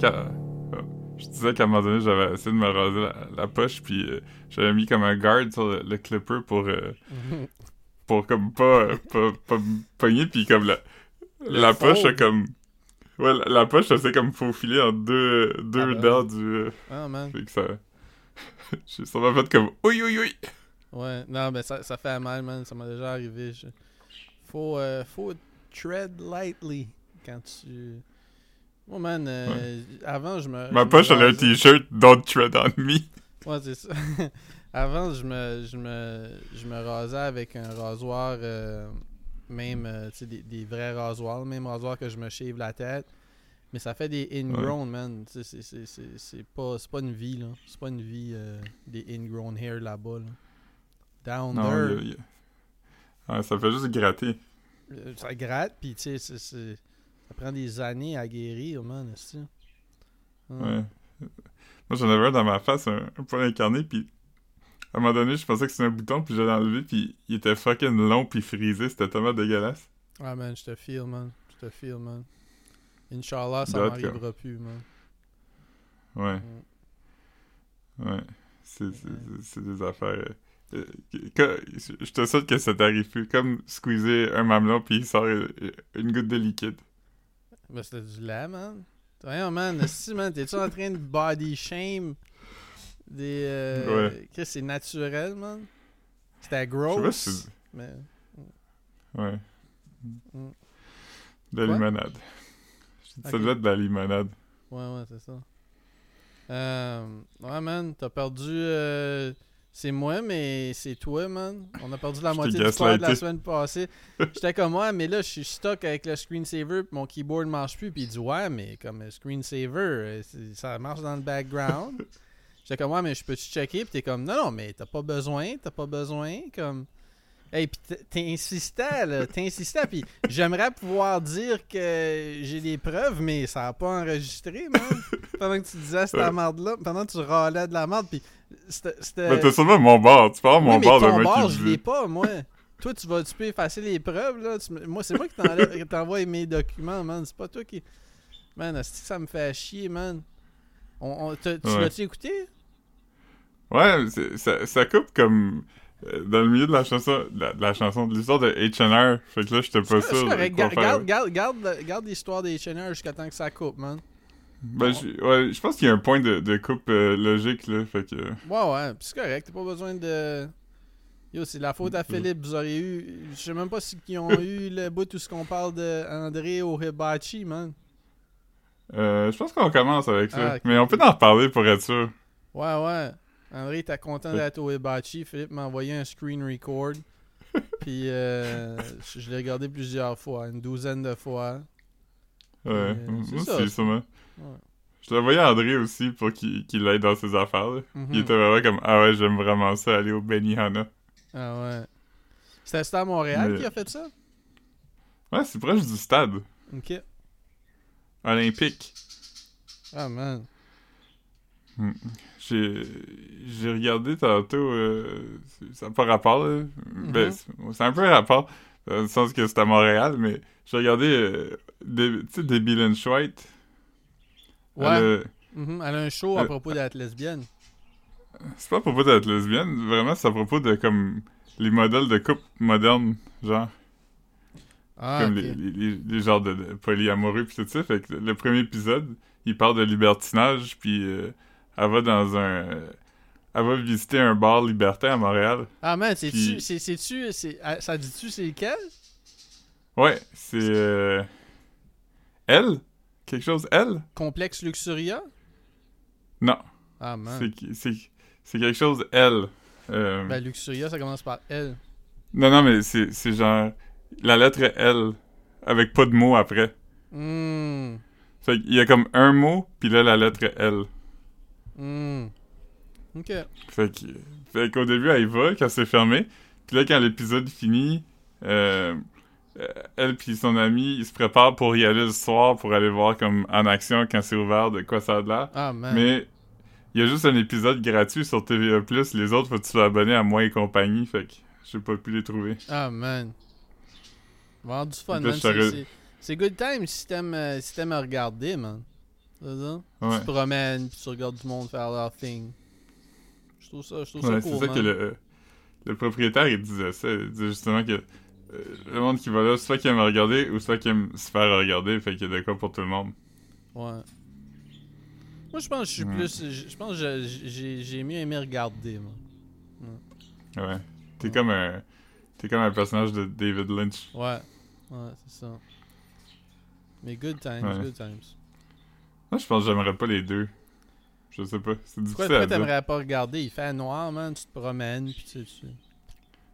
qu'à. Je disais qu'à un moment donné, j'avais essayé de me raser la, la poche, puis euh, j'avais mis comme un guard sur le, le clipper pour. euh, pour comme pas, pas, pas me pogner, puis comme la, Le la poche, a comme. Ouais, la, la poche, ça s'est comme faufilé en deux, deux Ah ben. dents du. euh, Ah, man. fait que ça. J'ai sûrement fait comme. Oui, oui, oui! Ouais, non, mais ça, ça fait mal, man. Ça m'a déjà arrivé. Je- Faut, euh, faut tread lightly quand tu. Moi, man, euh, avant, je me. Ma poche, elle a un t-shirt Don't tread on me. Ouais, c'est ça. Avant, je me, je me, je me rasais avec un rasoir, euh, même, euh, tu sais, des, des vrais rasoirs, le même rasoir que je me shave la tête. Mais ça fait des ingrown, man. C'est- c'est- c'est c'est pas, c'est pas une vie, là. C'est pas une vie, euh, des ingrown hair là-bas, là. Down Non, there, y a- il y a- Ouais, ça fait juste gratter. ça gratte, puis tu sais, c'est- ça prend des années à guérir, man, est Ouais. Moi, j'en avais un dans ma face, un, un poil incarné, puis à un moment donné, je pensais que c'était un bouton, puis j'allais enlever, puis il était fucking long, puis frisé, c'était tellement dégueulasse. Ah, man, je te feel, man. Je te feel, man. Inch'Allah, ça m'arrivera plus, man. Ouais. Mm. Ouais. C'est c'est- des affaires. euh, que- je te souhaite que ça t'arrive plus. Comme squeezer un mamelon, puis il sort euh, une goutte de liquide. Ben, c'était du lait, man. Voyons, man. Si, man, t'es-tu en train de body shame des. Euh, Ouais. que c'est naturel, man? C'était Je sais pas gross. si c'est- mais... Ouais. Mm. De la limonade. Ça doit être de la limonade. Ouais, ouais, c'est ça. Euh, ouais, man, t'as perdu. euh, c'est moi, mais c'est toi, man. On a perdu la moitié du squad de la semaine passée. J'étais comme, ouais, mais là, je suis stock avec le screensaver, puis mon keyboard marche plus. Puis il dit, ouais, mais comme le screensaver, euh, ça marche dans le background. J'étais comme, ouais, mais je peux-tu checker? Puis t'es comme, non, non, mais t'as pas besoin, t'as pas besoin. Comme. Hey, pis t- t'insistais, là, t'insistais, puis j'aimerais pouvoir dire que j'ai des preuves, mais ça a pas enregistré, man. Pendant que tu disais cette Ouais. merde-là, pendant que tu râlais de la merde, puis c'était... Mais t'as sûrement mon bord. Tu Oui, mon bord de mec bord, qui je l'ai pas, moi. toi, tu vas, tu peux effacer les preuves, là. Tu moi, c'est moi qui t'envoie mes documents, man. C'est pas toi qui... Man, que ça me fait chier, man. On, tu Ouais. l'as-tu écouté? Ouais, ça, ça coupe comme euh, dans le milieu de la chanson, de la, la chanson, de l'histoire de H&R. Fait que là, j'étais pas sûr. correct. Garde, garde, garde, garde, l'histoire des chaîneurs jusqu'à temps que ça coupe, man. Ben, je, ouais, je pense qu'il y a un point de, de coupe euh, logique, là. Fait que. Ouais, ouais, c'est correct, t'as pas besoin de. Yo, c'est la faute à Philippe, vous auriez eu. Je sais même pas si ils ont eu le bout tout ce qu'on parle de André au Hibachi, man. Euh, je pense qu'on commence avec ça. Ah. Mais on peut en reparler pour être sûr. Ouais, ouais. André était content d'être au Hibachi. Philippe m'a envoyé un screen record. Puis euh, je l'ai regardé plusieurs fois, une douzaine de fois. Ouais. Moi c'est aussi, ça. sûrement. Ouais. Je le voyais à André aussi pour qu'il qu'il aille dans ses affaires. Mhm. Il était vraiment comme Ah ouais, j'aime vraiment ça, aller au Benihana. Ah ouais. C'était à Montréal Mais- qui a fait ça? Ouais, c'est proche du stade Ok. olympique. Ah man. J'ai j'ai regardé tantôt, euh, ça n'a pas rapport, là. Ben, Mhm. c'est c'est un peu rapport, dans le sens que c'est à Montréal, mais j'ai regardé, euh, des- tu sais, Debbie Lynch White. Ouais. Elle a- Mhm, Elle a un show à Euh, propos d'être lesbienne. C'est pas à propos d'être lesbienne, vraiment, c'est à propos de, comme, les modèles de couple modernes, genre, Ah, comme les, les, genres de, de polyamoureux pis tout ça. Fait que le premier épisode, il parle de libertinage, puis euh, elle va dans un... elle va visiter un bar libertin à Montréal. Ah man, c'est-tu, Puis- c'est, c'est-tu, c'est, ah, ça dit-tu c'est lequel? Ouais, c'est... euh, Elle? Quelque chose, elle? Complexe Luxuria? Non, Ah man. c'est quelque chose, elle. Euh, Ben Luxuria, ça commence par L. Non, non, mais c'est genre la lettre L avec pas de mot après. Hmm. Fait qu'il y a comme un mot, puis là, la lettre L. Hmm. Ok. Fait qu'au début, elle y va, quand c'est fermé. Puis là, quand l'épisode finit, euh, elle puis son ami, ils se préparent pour y aller le soir pour aller voir comme en action quand c'est ouvert de quoi ça a de l'air. Ah. Mais il y a juste un épisode gratuit sur TVA+. Les autres, faut que tu sois abonné à moi et compagnie? Fait que j'ai pas pu les trouver. Ah man. Du fun, man. C'est, c'est, c'est good time si t'aimes, euh, si t'aimes regarder, man. C'est ça? Ouais. Tu te promènes, puis tu regardes du monde faire leur thing. Je trouve ça, je trouve Ouais, ça c'est cool, ça man. que le, le propriétaire, il disait ça. Il disait justement que euh, le monde qui va là, soit qui aime regarder ou soit qui aime se faire regarder, fait qu'il y a de quoi pour tout le monde. Ouais. Moi, je pense que je suis Ouais. plus... Je pense que j'ai mieux aimé regarder, moi. Ouais. T'es Ouais. comme un. T'es comme un personnage de David Lynch. Ouais. Ouais, c'est ça. Mais good times, good times. Moi, je pense que j'aimerais pas les deux. Je sais pas. C'est difficile pourquoi t'aimerais pas regarder? Il fait noir, man, tu te promènes, puis tu tu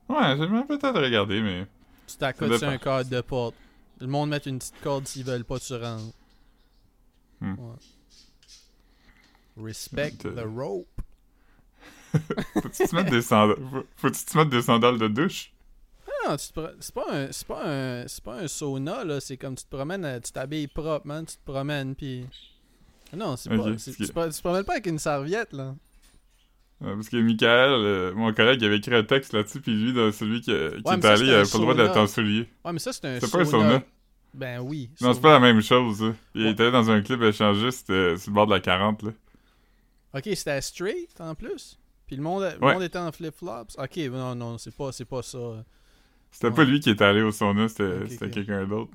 Ouais, j'aimerais peut-être regarder, mais. Tu t'accotes sur un cadre de porte. Le monde met une petite corde s'ils veulent pas te rendre. Hmm. Ouais. Respect the rope. Faut-tu te mettre des sandales? Faut- Faut-tu te mettre des sandales de douche? Non, te pro- c'est pas un c'est pas un c'est pas un sauna là, c'est comme tu te promènes, euh, tu t'habilles propre, man, tu te promènes puis Non, c'est pas tu te promènes pas avec une serviette là. Parce que Michael, euh, mon collègue, il avait écrit un texte là-dessus, puis lui, dans celui qui, est ça, allé, il avait pas le droit d'être en soulier. Ouais, mais ça c'est un C'est pas un sauna. Ben oui. Non, c'est pas la même chose. Il Ouais. était allé dans un club échangiste euh, sur le bord de la 40, là. OK, c'était straight en plus? Puis le monde le monde était en flip-flops? OK, non non, c'est pas c'est pas ça. C'était Ouais. pas lui qui était allé au sauna, c'était quelqu'un d'autre.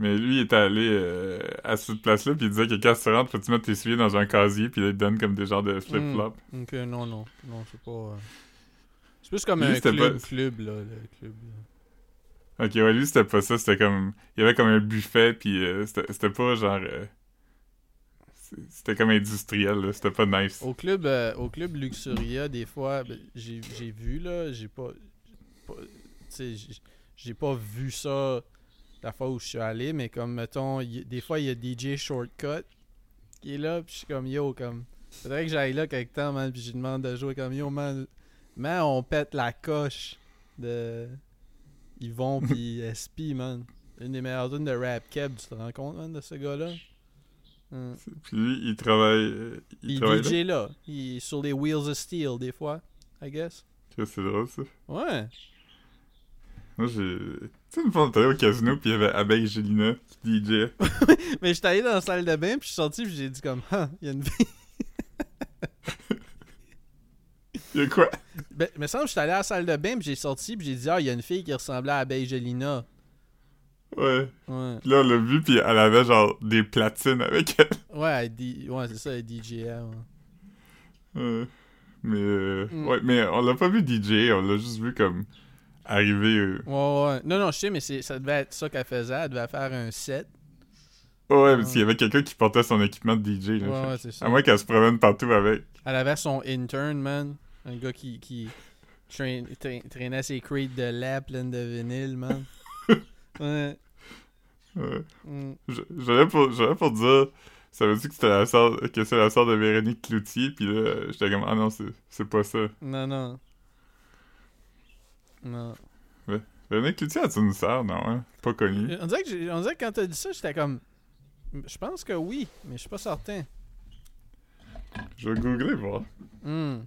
Mais lui, il était allé euh, à cette place-là, puis il disait que quand tu rentres, faut-tu mettre tes souliers dans un casier, puis il te donne comme des genres de flip-flops. OK, non non, non, c'est pas euh, C'est plus comme Lui, un club pas- club là, le club. là. Ok, ouais, lui, c'était pas ça, c'était comme... Il y avait comme un buffet, puis euh, c'était pas genre... C'était comme industriel, là, c'était pas nice. Au club, euh, au club Luxuria, des fois, ben, j'ai vu là, j'ai pas, j'ai- pas vu ça la fois où je suis allé, mais comme mettons, y- des fois il y a DJ Shortcut qui est là, puis je suis comme yo, comme, faudrait que j'aille là quelque temps, man, puis je demande de jouer comme yo, man, man, on pète la coche de Yvon puis SP, man. Une des meilleures tunes de rap keb, tu te rends compte, man, de ce gars-là? Hum. Puis lui, il travaille... euh, il, Il travaille DJ là? Il est sur les Wheels of Steel des fois, I guess. là. C'est drôle, ça. Ouais. Moi, j'ai... Tu sais, une fois, on était allé au casino, puis il y avait Abeille Gélina qui DJ. Mais j'étais allé dans la salle de bain, puis je suis sorti, puis j'ai dit comme, ah, il y a une fille. Il y a quoi? Ben, me semble que j'étais allé à la salle de bain, puis j'ai sorti, puis j'ai dit, ah, il y a une fille qui ressemblait à Abeille Jelina. Ouais. Ouais. Puis là, on l'a vu, puis elle avait genre des platines avec elle. Ouais, elle dit- ouais c'est ça, elle. Ouais. Ouais. Mais, euh, Mm. ouais, mais on l'a pas vu DJ, on l'a juste vu comme arriver. euh, ouais, ouais. Non, non, je sais, mais c'est- ça devait être ça qu'elle faisait. Elle devait faire un set. Ouais, parce qu'il y avait quelqu'un qui portait son équipement de DJ. Là, Ouais, c'est ça. À moins qu'elle se promène partout avec. Elle avait son intern, man. Un gars qui, qui traînait ses crates de lait pleines de vinyle, man. ouais. Ouais. Mm. J'allais pour, pour dire, ça veut dire que c'était la sœur, que c'est la sœur de Véronique Cloutier, puis là, j'étais comme, ah non, c'est, c'est pas ça. Non, non. Non. Véronique Cloutier, a-tu une sœur? Non, hein? Pas connue. On dirait, que on dirait que quand t'as dit ça, j'étais comme. Je pense que oui, mais je suis pas certain. Je vais googler, voir. Hmm.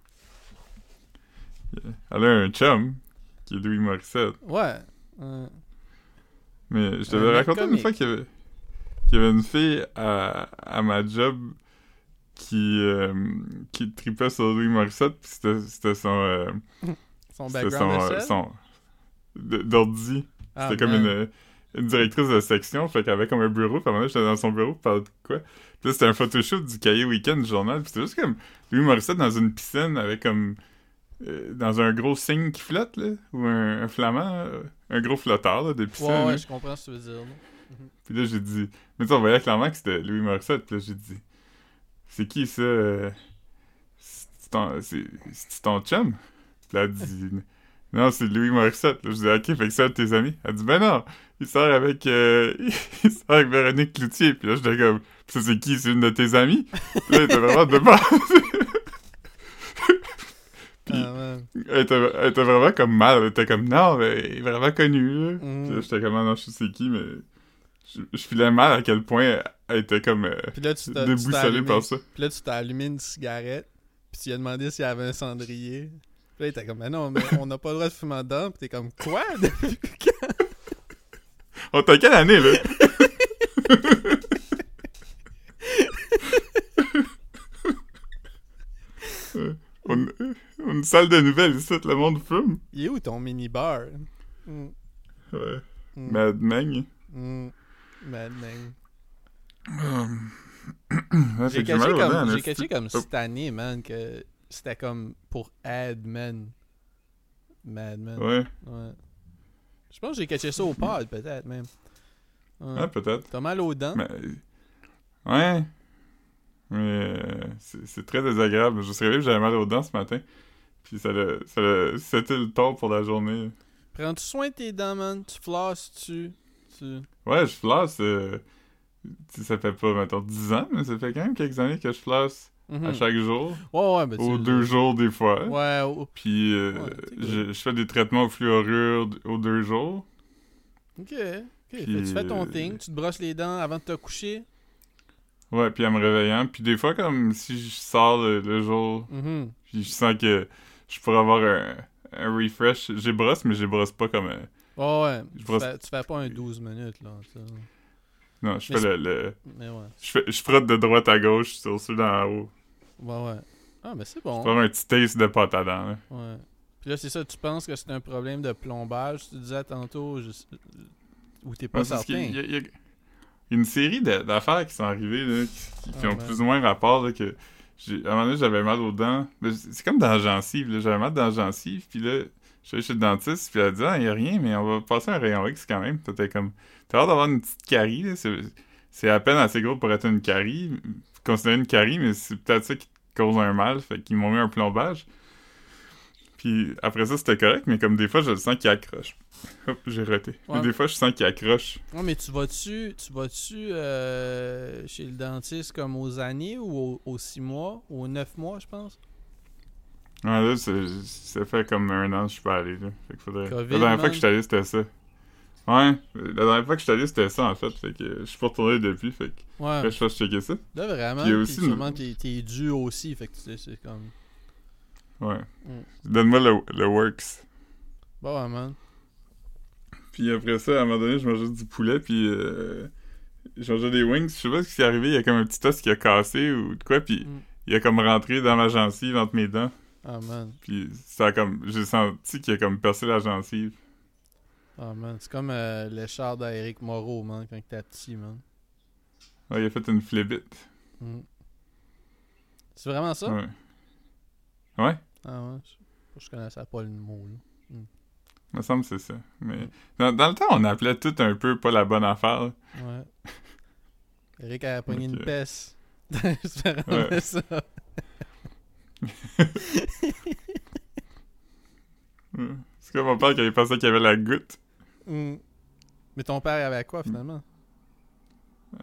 Elle a un chum, qui est Louis Morissette. Ouais. Ouais. Mais je t'avais mec raconté une fois qu'il y avait, qu'il y avait une fille à, à ma job qui, euh, qui tripait sur Louis Morissette, puis c'était, c'était son, euh, Son background son, d'ordi. Ah, C'était comme une, une directrice de section, fait qu'elle avait comme un bureau, puis à un moment j'étais dans son bureau, pour parler de quoi? Puis là, c'était un photoshoot du cahier week-end du journal, puis c'était juste comme Louis Morissette dans une piscine avec comme... euh, dans un gros signe qui flotte, là, ou un, un flamand, euh, un gros flotteur, là, de piscine. Ouais, là. ouais, je comprends ce que tu veux dire. là. Puis là, j'ai dit... Mais tu on voyait clairement que c'était Louis Morissette, puis là, j'ai dit... C'est qui, ça? euh, C'est ton, ton chum? Elle dit... Non, c'est Louis Morissette. Là, je dis, OK, fait que c'est un de tes amis. Elle dit, ben non, il sort avec... euh, il sort avec Véronique Cloutier. Puis là, j'étais comme... Ça, c'est qui? C'est une de tes amies? Puis là, elle était vraiment de base. Puis- Ah, elle, était, elle était vraiment comme mal. Elle était comme, non, mais il est vraiment connu, là. Puis là, j'étais comme, ah non, je sais qui, mais... Je, je filais mal à quel point elle était comme... euh, Puis là, tu déboussolée allumé, par ça. puis là, tu t'as allumé une cigarette, puis tu lui as demandé s'il y avait un cendrier. Là, t'es comme, mais non, mais on n'a pas le droit de fumer dedans. Puis t'es comme, quoi? Depuis quand? On t'a quelle année, là? on... Une salle de nouvelles ici, le monde fume. Il est où ton mini-bar? Mm. Ouais. Mm. Mad Meng. Mm. Mad Meng. Hum. J'ai caché, comme... J'ai caché comme oh. cette année, man, que c'était comme pour Ad Men. Mad Men. Ouais. Ouais. Je pense que j'ai catché ça au pod, peut-être, même. Ouais. Ah, peut-être. T'as mal aux dents? Mais. Ouais. Mais. euh, c'est très désagréable. Je me suis réveillé, j'avais mal aux dents ce matin. Puis ça l'a. ça C'était le temps pour la journée. Prends-tu soin de tes dents, man? Tu flosses, tu... tu... Ouais, je flosse. euh, ça fait pas, mettons, 10 ans, mais ça fait quand même quelques années que je flosse Mhm. à chaque jour. Ouais, ouais, ben. Aux deux jours, des fois. Ouais, au- Puis euh, Ouais, je, je fais des traitements au fluorure aux deux jours. ok. Fait Puis, tu fais ton euh, thing, tu te brosses les dents avant de te coucher. Ouais, puis en me réveillant. Puis des fois, comme si je sors le, le jour, Mhm. puis je sens que je pourrais avoir un, un refresh. J'ai brosse, mais je brosse pas comme... un- Ouais, ouais. Je Tu, brosse- fais, tu fais pas un 12 minutes, là. ça. Non, je Mais fais le... le- Mais ouais. je, fais, je frotte de droite à gauche sur ceux d'en haut. Ouais, ouais. Ah, mais c'est bon. Pour avoir un petit taste de pâte à dents. là. Ouais. Puis là, c'est ça, tu penses que c'est un problème de plombage, tu disais tantôt, je... ou t'es pas Ouais, c'est ce certain. il y a- il y a une série d'affaires qui sont arrivées, là, qui, qui Ah, ont ben. plus ou moins rapport, là, que... À un moment donné, j'avais mal aux dents. C'est c'est comme dans la gencive, là. J'avais mal dans la gencive, puis là, je suis allé chez le dentiste, puis elle a dit « Ah, il y a rien, mais on va passer un rayon X quand même. » T'étais comme... T'as l'air d'avoir une petite carie. C'est- C'est à peine assez gros pour être une carie. Considérer une carie, mais c'est peut-être ça qui cause un mal. Fait qu'ils m'ont mis un plombage. Puis après ça, c'était correct, mais comme des fois, je le sens qu'il accroche. Hop, j'ai raté. Ouais. Des fois, je sens qu'il accroche. Ouais, mais tu vas-tu, tu vas-tu euh, chez le dentiste comme aux années ou aux, aux six mois, aux neuf mois, je pense? Ouais, là, c'est- ça fait comme un an que je suis pas allé, là. Fait qu'il faudrait... Covid, la dernière man. fois que je suis allé, c'était ça. Ouais, la dernière fois que je suis allé, c'était ça, en fait. Fait que je suis pas retourné depuis, fait que Ouais. là, je fasse checker ça. Là, vraiment, Puis aussi une- sûrement t'es, t'es dû aussi, fait que tu sais, c'est comme... Ouais. Mm. Donne-moi le, le works. Bah ouais, man. Puis après ça, à un moment donné, je mangeais du poulet, puis euh, je mangeais des wings. Je sais pas ce qui est arrivé, il y a comme un petit os qui a cassé ou de quoi, puis Mm. il a comme rentré dans ma gencive entre mes dents. Ah, man. Puis ça a comme... J'ai senti qu'il a comme percé la gencive. Ah, man. C'est comme euh, le char d'Éric Moreau, man, quand t'es petit, man. Ouais, il a fait une flébite. Mm. C'est vraiment ça? Ouais. Ouais, Ah ouais. Je, je connaissais pas le mot, là. me semble que c'est ça. Mais dans, dans le temps, on appelait tout un peu pas la bonne affaire. là. Ouais. Eric a pogné une peste. Ouais. ça. C'est comme mon père qui avait pensé qu'il y avait la goutte. Mm. Mais ton père avait quoi, finalement?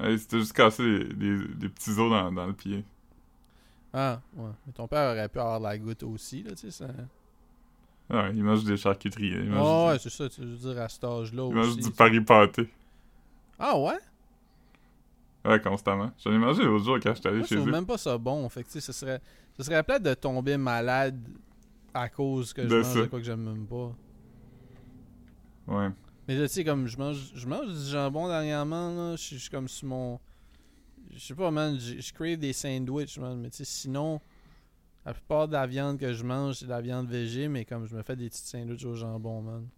Ouais, C'était juste cassé des, petits os dans, dans le pied. Ah, ouais. Mais ton père aurait pu avoir de la goutte aussi, là, tu sais. Ça... Ah ouais, il mange des charcuteries. Il mange, Oh, du, ouais, c'est ça, tu veux dire, à cet âge-là il mange aussi. du pari pâté. Ah, ouais? Ouais, constamment. J'en ai mangé l'autre jour quand j'étais allé Moi, je chez eux. même pas ça bon. Fait que, tu sais, ce serait, ce serait plate de tomber malade à cause que je De mange ça. de quoi que j'aime même pas. Ouais. Mais là, tu sais, comme je mange, je mange du jambon dernièrement, là, je suis- comme sur mon. Je sais pas, man, je crave des sandwichs, man. Mais tu sais, sinon, la plupart de la viande que je mange, c'est de la viande végé, mais comme je me fais des petites sandwichs au jambon, man.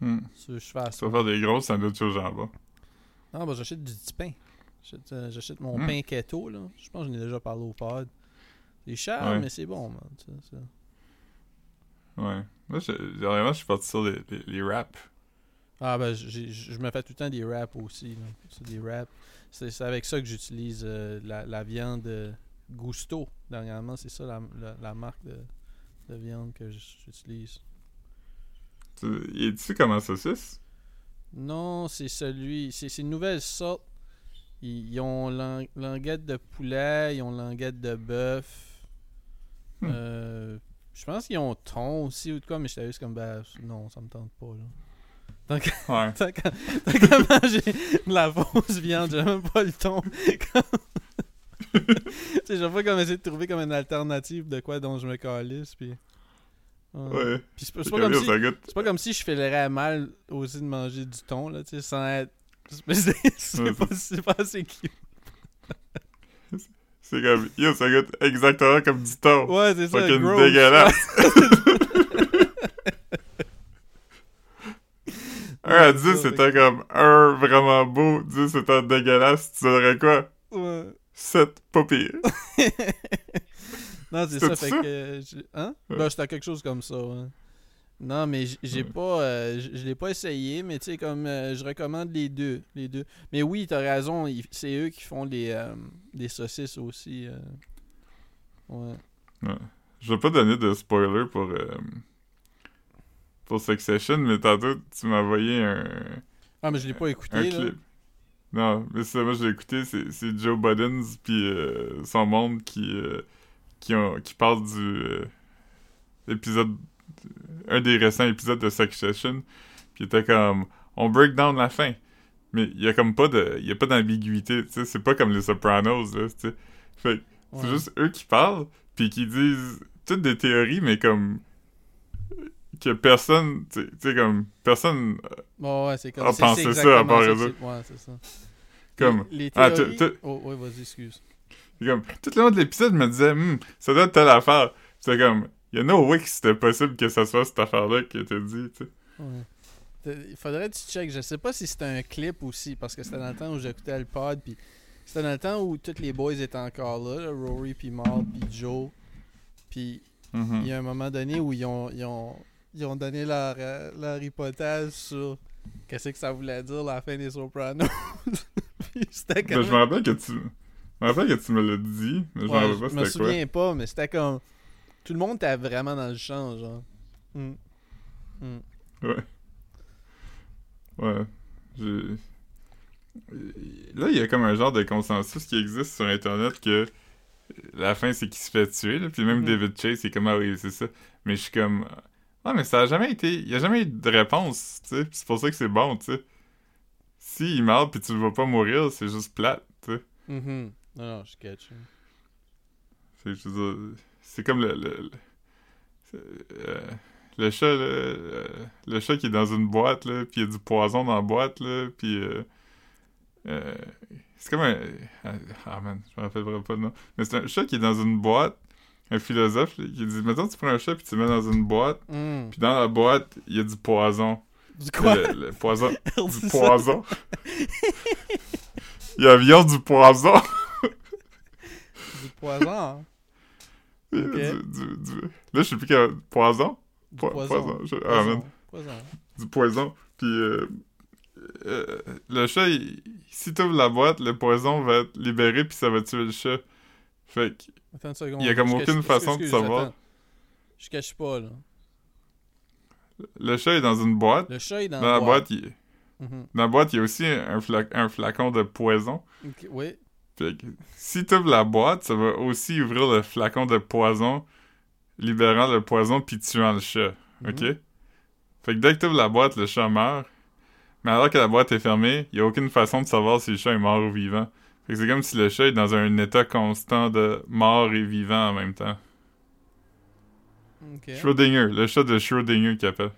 Hmm. Ça, je Tu vas faire des grosses sandwichs au jambon. Non, bah, j'achète du petit pain. J'achète euh, j'achète mon Hmm. pain keto, là. Je pense que j'en ai déjà parlé au pod. C'est cher, Ouais. mais c'est bon, man. tu sais, ça. Ouais. Moi, je, dernièrement, je suis parti sur les, les. Ah, ben, je me fais tout le temps des wraps aussi. C'est des wraps. C'est avec ça que j'utilise euh, la, la viande euh, Gusto. Dernièrement, c'est ça la, la, la marque de, de viande que j'utilise. Tu, es-tu comme un saucisse? Non, c'est celui. C'est une nouvelle sorte. Ils, ils ont lang- languette de poulet, ils ont languette de bœuf. Hmm. Euh, je pense qu'ils ont thon aussi ou de quoi, mais j'étais juste comme, ben, non, ça me tente pas, là. Ouais. Tant qu'à tant qu'à manger de la fausse viande, j'ai même pas le ton. tu sais, pas comme essayer de trouver comme une alternative de quoi dont je me calisse, puis... Ouais. Ouais. Puis c'est pas, c'est C'est pas comme si... C'est pas comme si je filerais mal aussi de manger du thon, là, tu sais, sans être... C'est c'est Ouais, pas, c'est pas assez cute. C'est comme, yo, ça goûte exactement comme du thon. Ouais, c'est ça. Fucking dégueulasse. 1 à 10, ça, c'était comme 1 vraiment beau, 10 c'était dégueulasse. Tu donnerais quoi? Ouais. 7, pas pire. Non, c'est ça, fait ça? que... j'ai- Hein? Ouais. Ben, c'était quelque chose comme ça, ouais. Non, mais j'ai Ouais. pas... euh, je l'ai pas essayé, mais tu sais, comme... euh, je recommande les deux, les deux. Mais oui, t'as raison, c'est eux qui font les, euh, les saucisses aussi. euh. Ouais. Je vais pas donner de spoiler pour, pour Succession, mais tantôt, tu m'as envoyé un, Ah, mais je l'ai pas écouté, un là. clip. Non, mais ça, moi, je l'ai écouté, c'est c'est Joe Budden puis son monde qui, qui, ont, qui parle du épisode, un des récents épisodes de Succession, puis il était comme, on break down la fin, mais il y a comme pas de, il y a pas d'ambiguïté, tu sais, c'est pas comme les Sopranos, là, tu sais. Fait que c'est Ouais. juste eux qui parlent, puis qui disent toutes des théories, mais comme que personne, tu sais- comme personne, Bon, ouais, c'est comme Ah, c'est- pensez c'est ça, à part ça, eux autres. Ouais, c'est ça. comme, Les, les Ah, théories... tu- Oh, ouais, vas-y, excuse. comme tout le long de l'épisode, je me disais, Hum, ça doit être telle affaire. C'est comme, il y a no way que c'était possible que ça soit cette affaire-là qui était dit, tu sais. Ouais. Il faudrait que tu checkes. Je sais pas si c'était un clip aussi, parce que c'était dans le temps où j'écoutais le pod, puis c'était dans le temps où tous les boys étaient encore là, là, Rory, puis Mal, puis Joe. Puis Mhm. il y a un moment donné où ils ont, ils ont, ils ont donné leur, euh, leur hypothèse sur qu'est-ce que ça voulait dire la fin des Sopranos. C'était comme... je me rappelle que tu, je me rappelle que tu me l'as dit, mais je me Ouais, rappelle je pas me c'était quoi. souviens pas, mais c'était comme... Tout le monde était vraiment dans le champ, genre. Mm. Mm. Ouais. Ouais. J'ai- Là, il y a comme un genre de consensus qui existe sur Internet que la fin, c'est qu'il se fait tuer, là. Puis même Mhm. David Chase, c'est comme, ah oui, c'est ça. Mais je suis comme, ah, mais ça a jamais été, il y a jamais eu de réponse, tu sais. Puis c'est pour ça que c'est bon, tu sais. S'il meurt puis tu le vois pas mourir, c'est juste plate, tu sais. Mhm. Non, non, je catch. hein. C'est, veux dire, c'est comme le. Le, le, euh, le chat, là, le chat qui est dans une boîte, là, puis il y a du poison dans la boîte, là, puis. euh, euh, c'est comme un. Ah man, je me rappelle vraiment pas le nom. Mais c'est un chat qui est dans une boîte, un philosophe, là, qui dit Mettons, tu prends un chat, puis tu le mets dans une boîte, Mm. puis dans la boîte, il y a du poison. Du quoi? Le, le poison. Du poison. il y a bien du poison. Du poison. Du- Ok. du- du- Là, je sais plus quel. Poison? Du Po- poison. poison, je- ah, Poison. Du poison. Puis, euh, euh, le chat, il- si t'ouvres la boîte, le poison va être libéré, puis ça va tuer le chat. Fait que, Attends une seconde. Il y a comme aucune façon de savoir. attends. Je cache pas, là. le chat est dans une boîte. Le chat est dans, Dans la boîte, il, Mhm. dans la boîte, il y a aussi un, fla- un flacon de poison. Oui. Si t'ouvres la boîte, ça va aussi ouvrir le flacon de poison, libérant le poison, puis tuant le chat. OK? Mhm. Fait que dès que t'ouvres la boîte, le chat meurt. Mais alors que la boîte est fermée, il n'y a aucune façon de savoir si le chat est mort ou vivant. Fait que c'est comme si le chat est dans un état constant de mort et vivant en même temps. Ok. Schrödinger, le chat de Schrödinger qui appelle.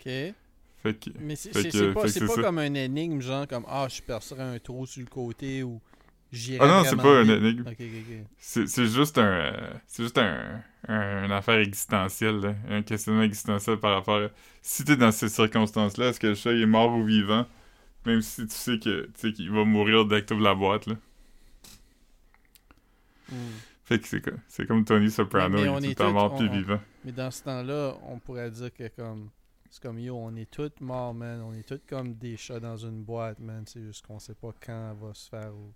Ok. Fait que... Mais c'est pas, pas comme un énigme, genre comme Ah, je percerai un trou sur le côté ou j'irai. Ah non, c'est pas un vite. énigme. Ok, ok, ok. C'est juste un... c'est juste un, un- une affaire existentielle, là. Un questionnement existentiel par rapport à... Si t'es dans ces circonstances-là, est-ce que le chat est mort ou vivant? Même si tu sais que tu qu'il va mourir dès que t'ouvres la boîte, là. Hmm. Fait que c'est co- c'est comme Tony Soprano, Mais il est on tout est le temps tous- mort puis vivant. Mais dans ce temps-là, on pourrait dire que comme. C'est comme yo, on est tous morts, man. On est tous comme des chats dans une boîte, man. C'est juste qu'on sait pas quand elle va se faire ou.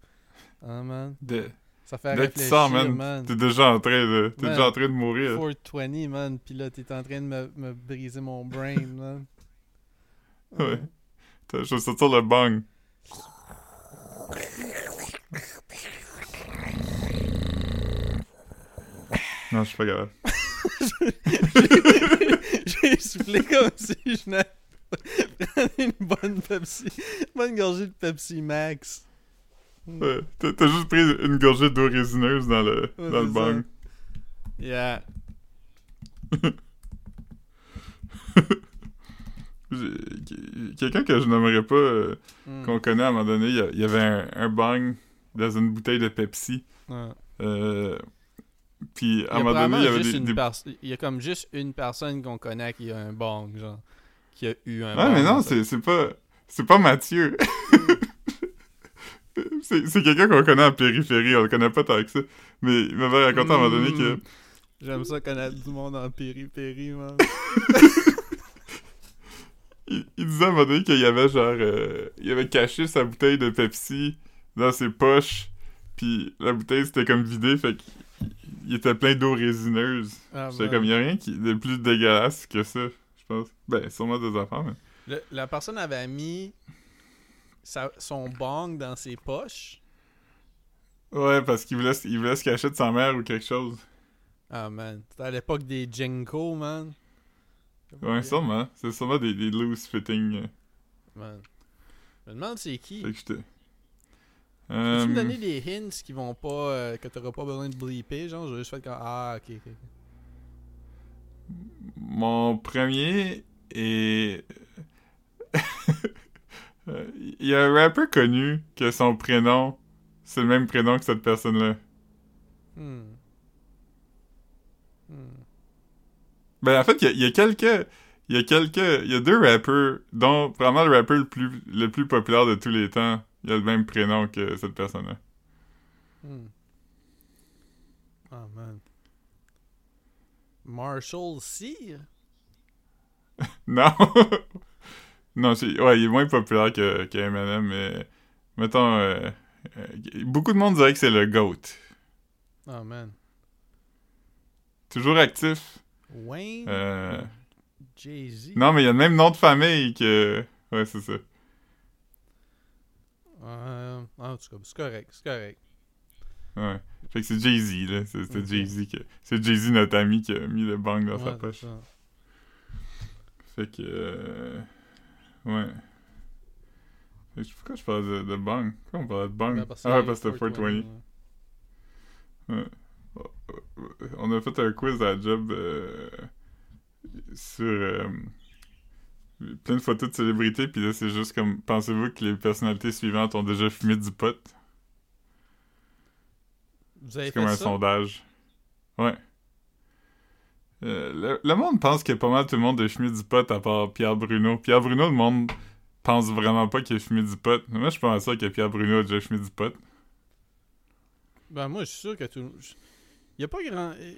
Hein, man? Dès, Ça fait dès que tu sors, man, man. t'es déjà en train de, t'es Man. déjà en train de mourir. 420, man. Pis là, t'es en train de me, me briser mon brain, man. Ouais. T'as- Je vais sortir le bang. Non, je suis pas capable. J'ai soufflé comme si je n'avais une bonne Pepsi. Bonne gorgée de Pepsi Max. Ouais, T'as juste pris une gorgée d'eau résineuse dans le, Ouais, dans le bang. Yeah. Quelqu'un que je nommerais pas, euh, Mm. qu'on connaît à un moment donné, il y avait un, un bang dans une bouteille de Pepsi. Ouais. Euh, puis à un moment donné, il y avait des, il y a comme juste une personne qu'on connaît qui a un bong, genre. Qui a eu un Ouais, bong. mais non, c'est c'est pas. C'est pas Mathieu. c'est quelqu'un qu'on connaît en périphérie, on le connaît pas tant que ça. Mais il m'avait raconté à un moment donné que. Mm. J'aime ça connaître du monde en périphérie, man. Il, il disait à un moment donné qu'il y avait genre. euh, il avait caché sa bouteille de Pepsi dans ses poches. Puis la bouteille c'était comme vidée, fait qu'il il était plein d'eau résineuse. Ah, man. comme, y a rien qui, de plus dégueulasse que ça, je pense. Ben, sûrement des affaires, mais. Le- la personne avait mis sa- son bong dans ses poches. Ouais, parce qu'il voulait, il voulait se cacher de sa mère ou quelque chose. Ah, man. C'était à l'époque des Jenko, man. Ouais, sûrement. C'est sûrement des, des loose fitting. euh, Man. Je me demande c'est qui. fait que j'étais. Peux-tu Euh, me donner des hints qui vont pas. euh, que t'auras pas besoin de bleeper, genre? J'ai juste fait comme. Ah, ok, ok. Mon premier est. Euh, Il y a un rappeur connu que son prénom, c'est le même prénom que cette personne-là. Hmm. Hmm. Ben, en fait, il y a, il y a quelques. Il y a quelques. Il y a deux rappeurs, dont probablement le rappeur le plus, le plus populaire de tous les temps. Il a le même prénom que cette personne-là. Hmm. Oh man. Marshall Sear? Non! non, c'est, ouais, il est moins populaire que, que Eminem, mais. Mettons. euh, euh, beaucoup de monde dirait que c'est le GOAT. Oh man. Toujours actif. Wayne? Euh, Jay-Z? non, mais il y a le même nom de famille que. Ouais, c'est ça. Euh, en tout cas, c'est correct, c'est correct. Ouais. Fait que c'est Jay-Z, là. C'est. Jay-Z que. C'est Jay-Z, notre ami, qui a mis le bang dans sa poche. ça. Fait que. Ouais. Pourquoi je parle de, de bang? Pourquoi on parlait de bang? Ben, parce ah ouais, parce que c'était 420. ouais. On a fait un quiz à la job euh, sur euh, plein de photos de célébrités, puis là, c'est juste comme pensez-vous que les personnalités suivantes ont déjà fumé du pot? Vous avez C'est fait comme un ça? sondage. Ouais. Euh, le, le monde pense que pas mal tout le monde a fumé du pot à part Pierre Bruno. Pierre Bruno, le monde pense vraiment pas qu'il a fumé du pot. Moi, je suis pas sûr que Pierre Bruno a déjà fumé du pot. Ben moi, je suis sûr que tout... Il y a pas grand... euh,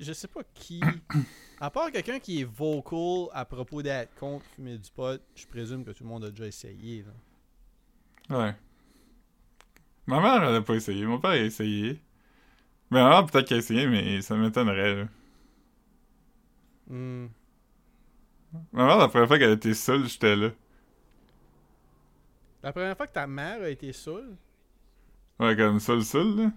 Je sais pas qui... À part quelqu'un qui est vocal à propos d'être contre fumer du pot, je présume que tout le monde a déjà essayé, là. Ouais. Ma mère, elle a pas essayé. Mon père a essayé. Mais ma mère, peut-être qu'elle a essayé, mais ça m'étonnerait, là. Hmm. Ma mère, la première fois qu'elle était seule, j'étais là. La première fois que ta mère a été seule... Ouais, comme seule, seule, là.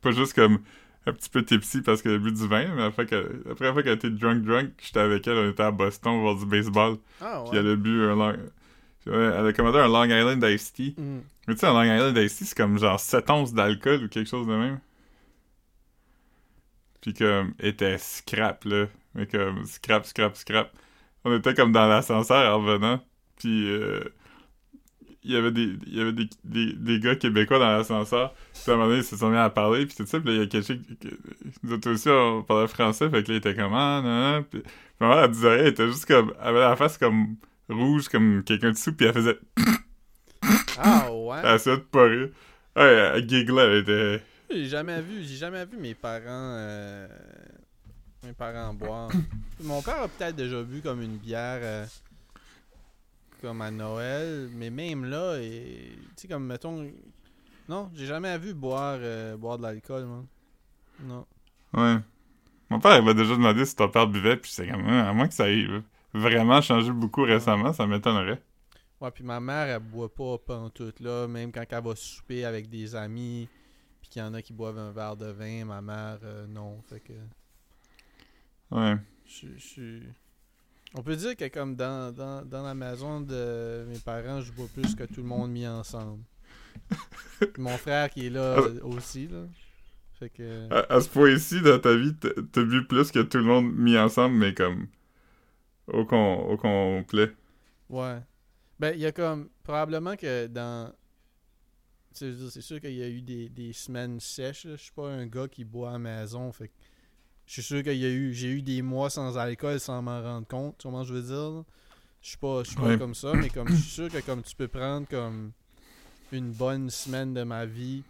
Pas juste comme un petit peu tipsy parce qu'elle a bu du vin, mais la, fois la première fois qu'elle était drunk, drunk, j'étais avec elle, on était à Boston voir du baseball. Ah Puis elle a bu un long... Ouais, elle a commandé un Long Island Iced Tea. Hmm. Mais tu sais, un Long Island Iced Tea, c'est comme genre 7 onces d'alcool ou quelque chose de même. Puis comme, elle était scrap, là. Mais comme, scrap, scrap, scrap. On était comme dans l'ascenseur en revenant. Puis, euh, il y avait des, il y avait des, des, des gars québécois dans l'ascenseur. Puis à un moment donné, ils se sont mis à parler. Puis tout ça, puis là, il y a quelqu'un qui... Nous autres aussi, on parlait français. Fait que là, il était comme, ah, non, non. Puis, ma mère, elle disait rien. Elle était juste comme... Elle avait la face comme rouge, comme quelqu'un dessous. Puis elle faisait... Ah ouais? Elle essayait de pas rire. Ouais, elle gigglait, elle était... J'ai jamais vu, j'ai jamais vu mes parents euh, mes parents boire. Mon père a peut-être déjà bu comme une bière euh, comme à Noël, mais même là, tu sais comme mettons non, j'ai jamais vu boire euh, boire de l'alcool, man. Non. Ouais. Mon père, il m'a déjà demandé si ton père buvait, puis c'est comme, Ah, à moins que ça ait vraiment changé beaucoup récemment, ça m'étonnerait. Ouais, puis ma mère elle boit pas pantoute là, même quand elle va souper avec des amis, puis qu'il y en a qui boivent un verre de vin, ma mère euh, non, fait que Ouais. Je. On peut dire que comme dans, dans, dans la maison de mes parents, je bois plus que tout le monde mis ensemble. Mon frère qui est là Ah. aussi, là. Fait que. À, à ce point-ci, dans ta vie, t'as bu plus que tout le monde mis ensemble, mais comme... Au, con, au complet. Ouais. Ben, il y a comme. Probablement que dans. c'est sûr qu'il y a eu des, des semaines sèches. Je suis pas un gars qui boit à la maison. Fait que je suis sûr qu'il y a eu. J'ai eu des mois sans alcool sans m'en rendre compte. Que je veux dire? Je suis pas, je suis pas Ouais. comme ça, mais comme je suis sûr que comme tu peux prendre comme une bonne semaine de ma vie,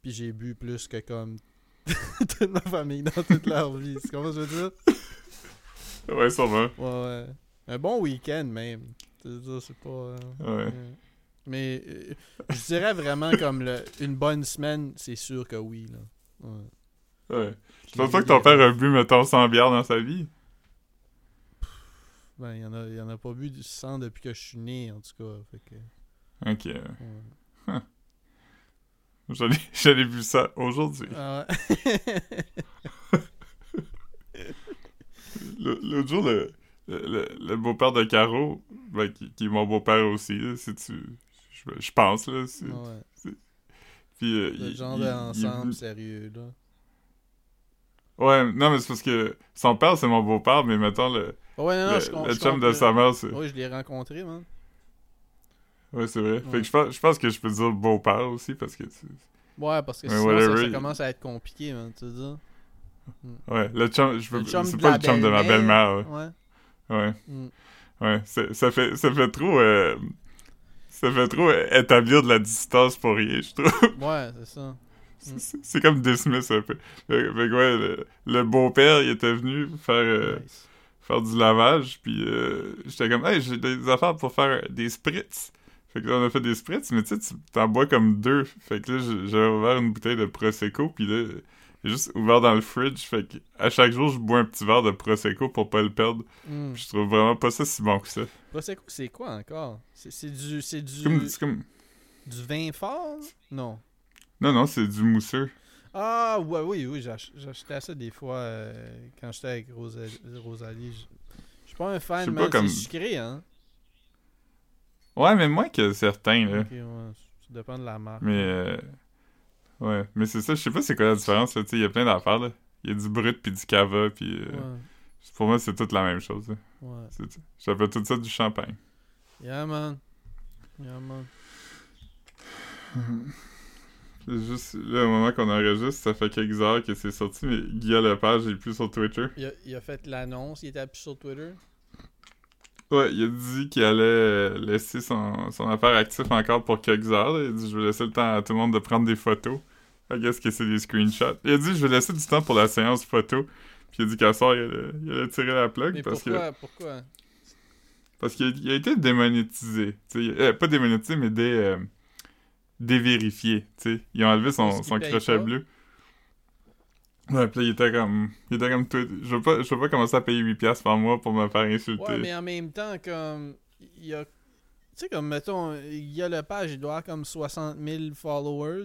puis j'ai bu plus que comme toute ma famille dans toute leur vie. Tu comprends ce que je veux dire? Ouais, sûrement. Ouais, ouais. Un bon week-end même. C'est pas. euh, Ouais. euh, Mais euh, je dirais vraiment comme le, une bonne semaine, c'est sûr que oui. Là. Ouais. Ouais. Je pense pas que ton père a bu, mettons, 100 bières dans sa vie. Ben, il y en a, il y en a pas bu du sang depuis que je suis né, en tout cas. Fait que, Ok. ouais. Ai vu ça aujourd'hui. Ah ouais. Le- L'autre jour, le, le, beau-père de Caro, ben, qui, qui est mon beau-père aussi, là, si tu... Je, je pense, là. c'est- ouais. Puis, euh, Le il- genre il d'ensemble sérieux, là. Ouais, non, mais c'est parce que son père, c'est mon beau-père, mais mettons, le, Ouais, non, non, le, je, le chum de sa mère, c'est... Ouais, je l'ai rencontré, man. Ouais, c'est vrai. Fait que je pense, je pense que je peux dire beau-père aussi, parce que... c'est- Ouais, parce que sinon, ça, whatever, ça il- commence à être compliqué, man, tu veux dire. Ouais, le chum... Je chum c'est pas le chum de ma belle-mère. Ouais. Ouais. Mm. Ouais, c'est- ça fait, ça fait trop... euh, ça fait trop euh, établir de la distance pour rien, je trouve. Ouais, c'est ça. C'est- C'est comme dismiss un peu. Fait, fait que ouais, le, le beau-père, il était venu faire, euh, Nice. faire du lavage, puis euh, j'étais comme, hey, j'ai des affaires pour faire des spritz. Fait que là, on a fait des spritz, mais tu sais, tu t'en bois comme deux. Fait que là, j'ai- j'avais ouvert une bouteille de Prosecco, puis là, j'ai juste ouvert dans le fridge. Fait que à chaque jour, je bois un petit verre de Prosecco pour pas le perdre. Mm. Je trouve vraiment pas ça si bon que ça. Prosecco, c'est quoi encore? C'est du, c'est du, comme, comme... du vin fort? Non. Non, non, c'est du mousseux. Ah, ouais, oui, oui, j'ach- j'achetais ça des fois euh, quand j'étais avec Rosa- Rosalie. Je suis pas un fan, mais comme- c'est sucré, hein? Ouais, mais moins que certains, là. Ouais, ça dépend de la marque. Mais euh, ouais, mais c'est ça, je sais pas c'est quoi la différence, là, tu sais, il y a plein d'affaires là. Il y a du brut puis du cava puis euh, Ouais, pour moi c'est toute la même chose. là. ouais. J'appelle tout ça du champagne. Yeah, man. Yeah, man. Juste là au moment qu'on enregistre, ça fait quelques heures que c'est sorti mais Guillaume Lepage est plus sur Twitter. Il a, il a fait l'annonce, il était plus sur Twitter. Ouais, il a dit qu'il allait laisser son, son affaire actif encore pour quelques heures. là. Il a dit je vais laisser le temps à tout le monde de prendre des photos. I guess que c'est des screenshots. Il a dit je vais laisser du temps pour la séance photo. Puis il a dit qu'à soir, il allait, il allait tirer la plug Mais parce que pourquoi, pourquoi? Parce qu'il a, été démonétisé. Euh, pas démonétisé, mais dé, euh, dévérifié. tu sais. Ils ont enlevé son, son crochet bleu. Ouais, puis là, il était comme. Il était comme tout. Je veux pas, je veux pas commencer à payer 8$ par mois pour me faire insulter. Ouais, mais en même temps, comme. Il y a. Tu sais, comme, mettons, il y a le page, il doit avoir comme 60 000 followers.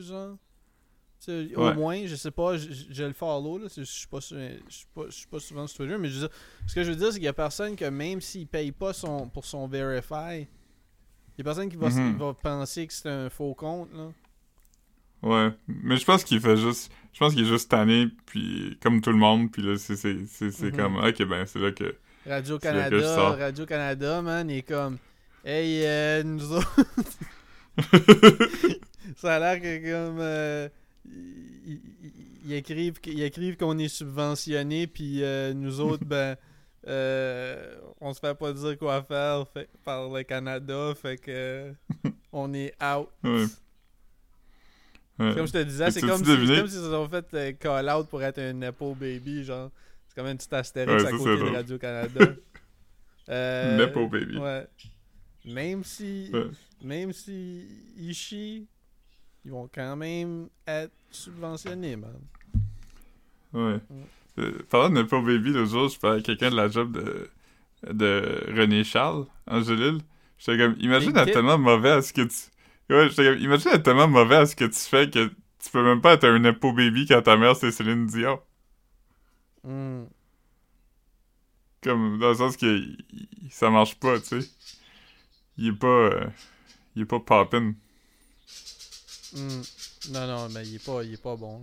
Tu sais, Au Ouais. moins, je sais pas, je, je le follow, là. Je suis pas, sur- je suis pas, je suis pas souvent sur Twitter, mais je veux dire, ce que je veux dire, c'est qu'il y a personne que même s'il paye pas son, pour son Verify, il y a personne qui va, Mhm. va penser que c'est un faux compte, là. Ouais. Mais je pense qu'il fait juste. Je pense qu'il est juste tanné, puis comme tout le monde, puis là, c'est Mhm. comme. Ok, ben, c'est là que. Radio-Canada. Radio-Canada, man, il est comme. Hey, euh, nous autres. Ça a l'air que comme euh, ils, écrivent écrivent qu'on est subventionné puis euh, nous autres ben euh, on se fait pas dire quoi faire fait- par le Canada fait que on est out. Ouais. Ouais. Comme je te disais, c'est comme, si, comme s'ils se sont fait euh, call out pour être un Nepo baby genre. C'est comme un petit astérix Ouais, à côté de drôle. Radio Canada. Euh, Nepo baby. Ouais. Même si même si ils chient, ils vont quand même être subventionnés, man. Ouais. Mm. Euh, parlant de Nepo Baby, l'autre jour, je parlais à quelqu'un de la job de, de René Charles, Angélil. J'étais comme, imagine tip. tellement mauvais à ce que tu. Ouais, j'étais comme, imagine être tellement mauvais à ce que tu fais que tu peux même pas être un Nepo Baby quand ta mère c'est Céline Dion. Hmm. Comme, dans le sens que ça marche pas, tu sais. Il est pas. euh, il est pas poppin'. Hmm. Non, non, mais il est pas, il est pas bon.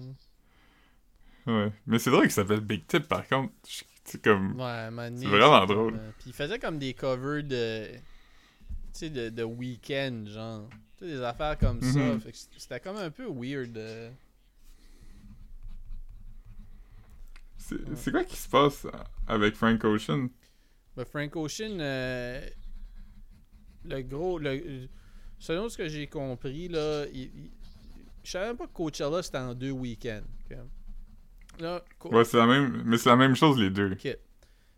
Ouais. Mais c'est drôle qu'il s'appelle Big Tip, par contre. C'est comme. Ouais, man, C'est vraiment drôle. Puis il faisait comme des covers de. Tu sais, de, de week-end, genre. Tu sais, des affaires comme ça. Mhm. Fait que c'était comme un peu weird. euh. C'est Ouais. quoi qui se passe avec Frank Ocean? Ben, Frank Ocean, euh, le gros. Le, selon ce que j'ai compris, là, il, il- je savais même pas que Coachella c'était en deux week-ends. Là, Ouais, c'est la même, mais c'est la même chose les deux.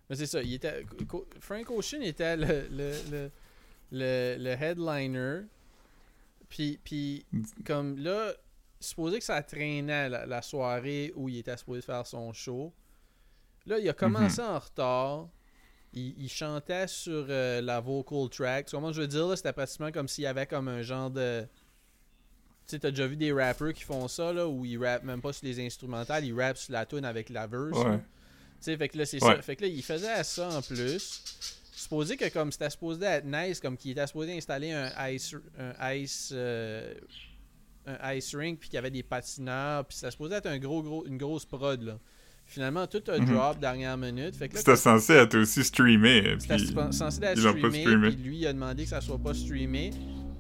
Mais c'est ça, il était, Co- Frank Ocean était le, le, le, le, le headliner. Puis, puis, comme là, supposé que ça traînait la, la soirée où il était supposé faire son show. Là, il a commencé en retard. Il, il chantait sur euh, la vocal track. Comment je veux dire, là, c'était pratiquement comme s'il y avait comme un genre de. Tu sais, t'as déjà vu des rappers qui font ça, là, où ils rappent même pas sur les instrumentales, ils rappent sur la tune avec la verse. Ouais. Tu sais, fait que là, c'est Ouais. ça. Fait que là, il faisait ça en plus. Supposé que comme c'était supposé être nice, comme qu'il était supposé installer un ice, un ice, euh, un ice rink, puis qu'il y avait des patineurs, puis c'était supposé être un gros, gros, une grosse prod, là. Finalement, tout a Mhm. drop dernière minute. Fait que là, C'était censé être aussi streamé. c'était censé être streamé. puis lui il a demandé que ça soit pas streamé.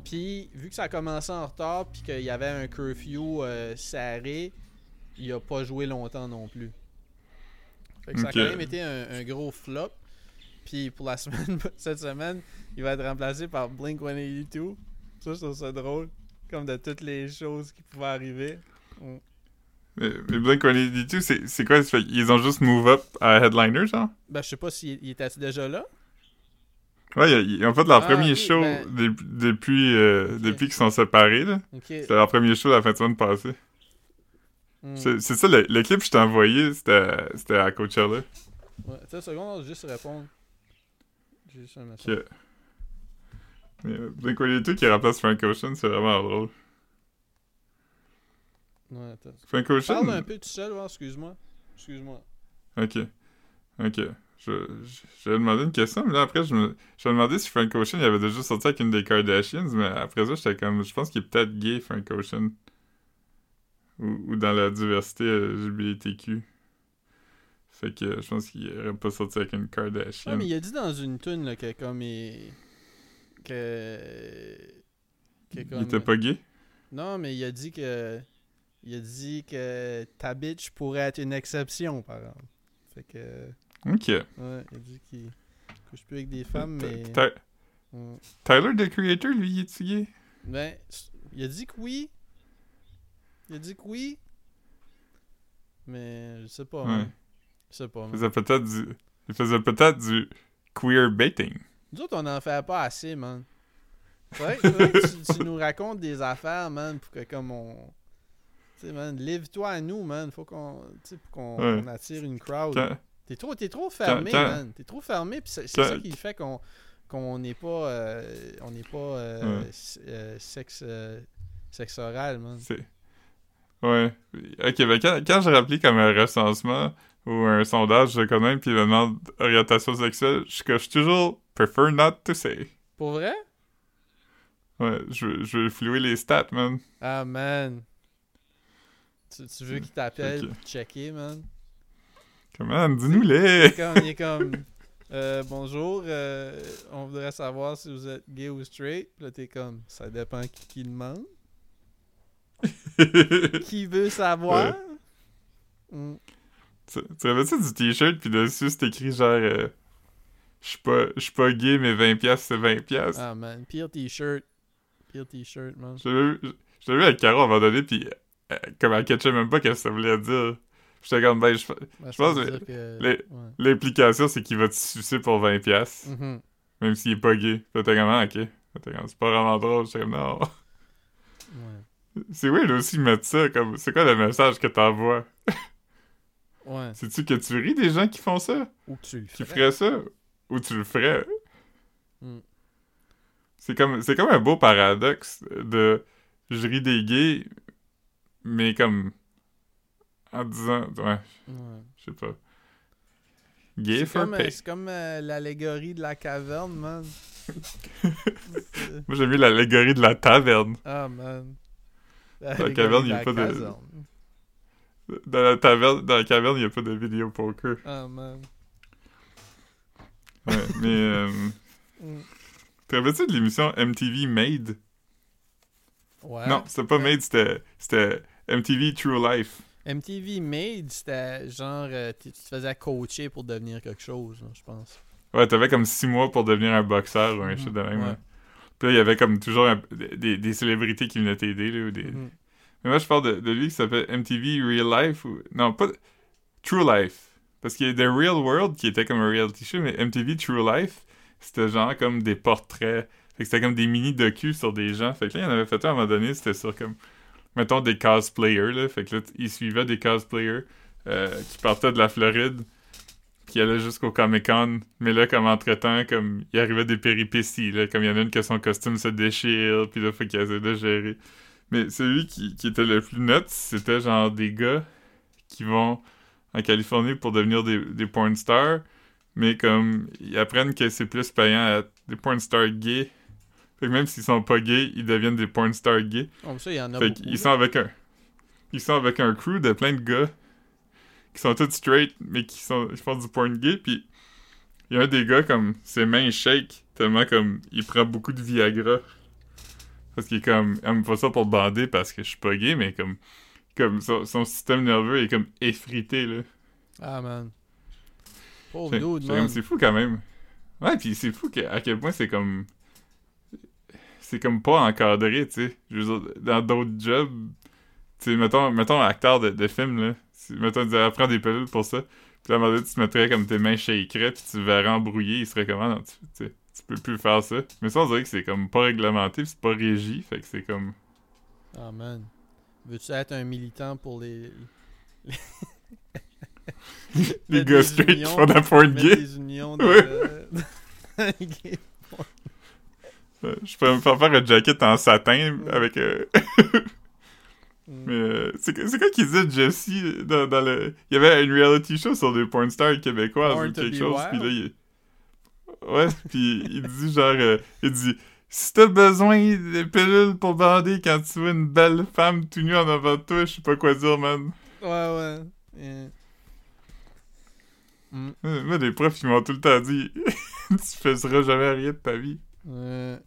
Puis vu que ça a commencé en retard, puis qu'il y avait un curfew euh, serré, il a pas joué longtemps non plus. Fait que ça a quand même été un, un gros flop. Puis pour la semaine, cette semaine, il va être remplacé par Blink 182. Ça, je trouve ça drôle. Comme de toutes les choses qui pouvaient arriver. Mm. Mais, mais Blink-182, c'est c'est quoi? qu'ils ont juste move up à headliner, genre? Ben, je sais pas s'il il était déjà là. Ouais, ont fait leur Ah, premier show ben- dep- depuis, euh, Ok. depuis qu'ils sont séparés, là. Ok. C'était leur premier show la fin de semaine passée. Mm. C'est ça, le, le clip que je t'ai envoyé, c'était à Coachella. Ouais, attends une seconde, juste répondre. J'ai juste un message. Que... Mais euh, Blink-182 qui remplace Frank Ocean, c'est vraiment drôle. Ouais, attends. Frank Ocean... Parle un peu tout seul, excuse-moi. Excuse-moi. Ok. Ok. Je, demander une question, mais là, après, je me, je me demandais si Frank Ocean il avait déjà sorti avec une des Kardashians, mais après ça, j'étais comme, je pense qu'il est peut-être gay, Frank Ocean. Ou, ou dans la diversité euh, LGBTQ. Fait que je pense qu'il aurait pas sorti avec une Kardashian. Ouais, mais il a dit dans une tune là, que comme il. que. que comme... Il était pas gay? Non, mais il a dit que. Il a dit que ta bitch pourrait être une exception, par exemple. Fait que. Ok. Ouais, il a dit qu'il couche plus avec des femmes, mais. Ty- Ty- Ouais. Tyler, the Creator, lui, il est gay? Ben, il a dit que oui. Il a dit que oui. Mais je sais pas. Ouais. man. Je sais pas. Il man. faisait peut-être du... Il faisait peut-être du queer baiting. Nous autres, on n'en fait pas assez, man. Vrai, que tu, tu nous racontes des affaires, man, pour que comme on. Tu sais, man, livre-toi à nous, man. Faut qu'on. Tu sais, pour qu'on Ouais. on attire une crowd. Quand- T'es trop, t'es trop fermé, man. T'es trop fermé, puis c'est ça qui fait qu'on qu'on n'est pas. euh, on n'est pas. euh, Ouais. euh, sexe. sexe oral, man. C'est. Ouais. Ok, ben quand, quand je rappelais comme un recensement ou un sondage, je connais, puis il me demande orientation sexuelle, je coche toujours prefer not to say. Pour vrai? Ouais, je, veux- je veux flouer les stats, man. Ah, man. Tu, tu veux qu'il t'appelle Ok. pour checker, man? Comment? Dis-nous-les! il est comme euh, bonjour, euh, on voudrait savoir si vous êtes gay ou straight. Puis là, t'es comme ça dépend qui, qui demande. Qui veut savoir? Mm. tu tu rappelles-tu du t-shirt, puis dessus c'est écrit genre. euh, je suis pas, pas gay, mais 20$ piastres, c'est 20$. piastres. Ah man, pire t-shirt. Pire t-shirt, man. Je l'ai vu- avec Caro à un moment donné, puis comme elle catchait même pas qu'est-ce que ça voulait dire. J'étais comme, ben, je, Ben, je pense que ouais. L'implication, c'est qu'il va te sucer pour 20$, piastres, Mhm. même s'il est pas gay. T'es comme, ah, ok. C'est pas vraiment drôle. J'étais comme, non. Ouais. C'est weird aussi de mettre ça, comme, c'est quoi le message que t'envoies? Ouais. C'est-tu que tu ris des gens qui font ça? Ou que tu le Qui ferais. feraient ça? Ou tu le ferais? Mm. C'est comme, c'est comme un beau paradoxe de, je ris des gays, mais comme, en disant, ouais, Ouais. je sais pas. Gay C'est for comme, euh, pay. c'est comme euh, l'allégorie de la caverne, man. Moi, j'ai mis l'allégorie de la taverne. ah, man. la caverne, il y a pas de-. Dans la taverne, dans la caverne, il n'y a pas de vidéo poker. Ah, man. Ouais, mais, euh, Mm. te rappelles-tu de l'émission MTV Made? Ouais. Non, c'était pas Made, c'était, c'était MTV True Life. MTV Made, c'était genre, euh, tu te faisais coacher pour devenir quelque chose, je pense. Ouais, t'avais comme six mois pour devenir un boxeur ou un Mhm, shit de même. ouais. Puis là, il y avait comme toujours un- des, des célébrités qui venaient t'aider, là, ou des... Mhm. Mais moi, je parle de, de lui qui s'appelle MTV Real Life, ou... Non, pas... True Life. Parce qu'il y a The Real World, qui était comme un reality show, mais MTV True Life, c'était genre comme des portraits. Fait que c'était comme des mini-docu sur des gens. Fait que là, il y en avait fait un à un moment donné, c'était sur comme... Mettons des cosplayers, là. Fait que là, t- il suivait des cosplayers euh, qui partaient de la Floride qui allait jusqu'au Comic Con, mais là, comme entre-temps, comme il arrivait des péripéties, là, comme il y en a une que son costume se déchire, puis là, faut qu'il essaie de gérer. Mais celui qui, qui était le plus net, c'était genre des gars qui vont en Californie pour devenir des, des porn stars, mais comme ils apprennent que c'est plus payant à des porn stars gays. Fait que même s'ils sont pas gays, ils deviennent des porn stars gays. Comme ça, il y en a Fait beaucoup. qu'ils là. sont avec un. Ils sont avec un crew de plein de gars qui sont tous straight, mais qui sont. Ils font du porn gay, puis il y a un des gars comme ses mains shake tellement comme il prend beaucoup de Viagra. Parce qu'il est comme. Il aime pas ça pour bander parce que je suis pas gay, mais comme. Comme son, son système nerveux est comme effrité, là. Ah, man. Pauvre dude, man. c'est fou quand même. Ouais, puis c'est fou que, à quel point c'est comme. C'est comme pas encadré, tu sais. Je veux dire, dans d'autres jobs, tu sais, mettons, mettons acteur de, de film, là. Mettons, tu dirais, prends des pilules pour ça. Puis à un moment donné, tu te mettrais comme tes mains shakeraient, puis tu verrais embrouillé, il serait comment, non, tu, tu sais, tu peux plus faire ça. Mais ça, on dirait que c'est comme pas réglementé, puis c'est pas régi, fait que c'est comme. Ah, man. Veux-tu être un militant pour les. Les gars straight qui font la gay. des unions de. Ouais. Je peux me faire faire un jacket en satin avec. euh, Mm. Mais euh, c'est quoi qu'il disait Jesse dans, dans le. Il y avait une reality show sur des porn stars québécoises Born ou quelque chose. Puis là, il. Ouais, puis il dit genre. euh, il dit Si t'as besoin de pilules pour bander quand tu vois une belle femme tout nue en avant de toi, je sais pas quoi dire, man. Ouais, ouais. Yeah. Mm. Euh, Moi, les profs, ils m'ont tout le temps dit Tu faiseras jamais rien de ta vie. Ouais.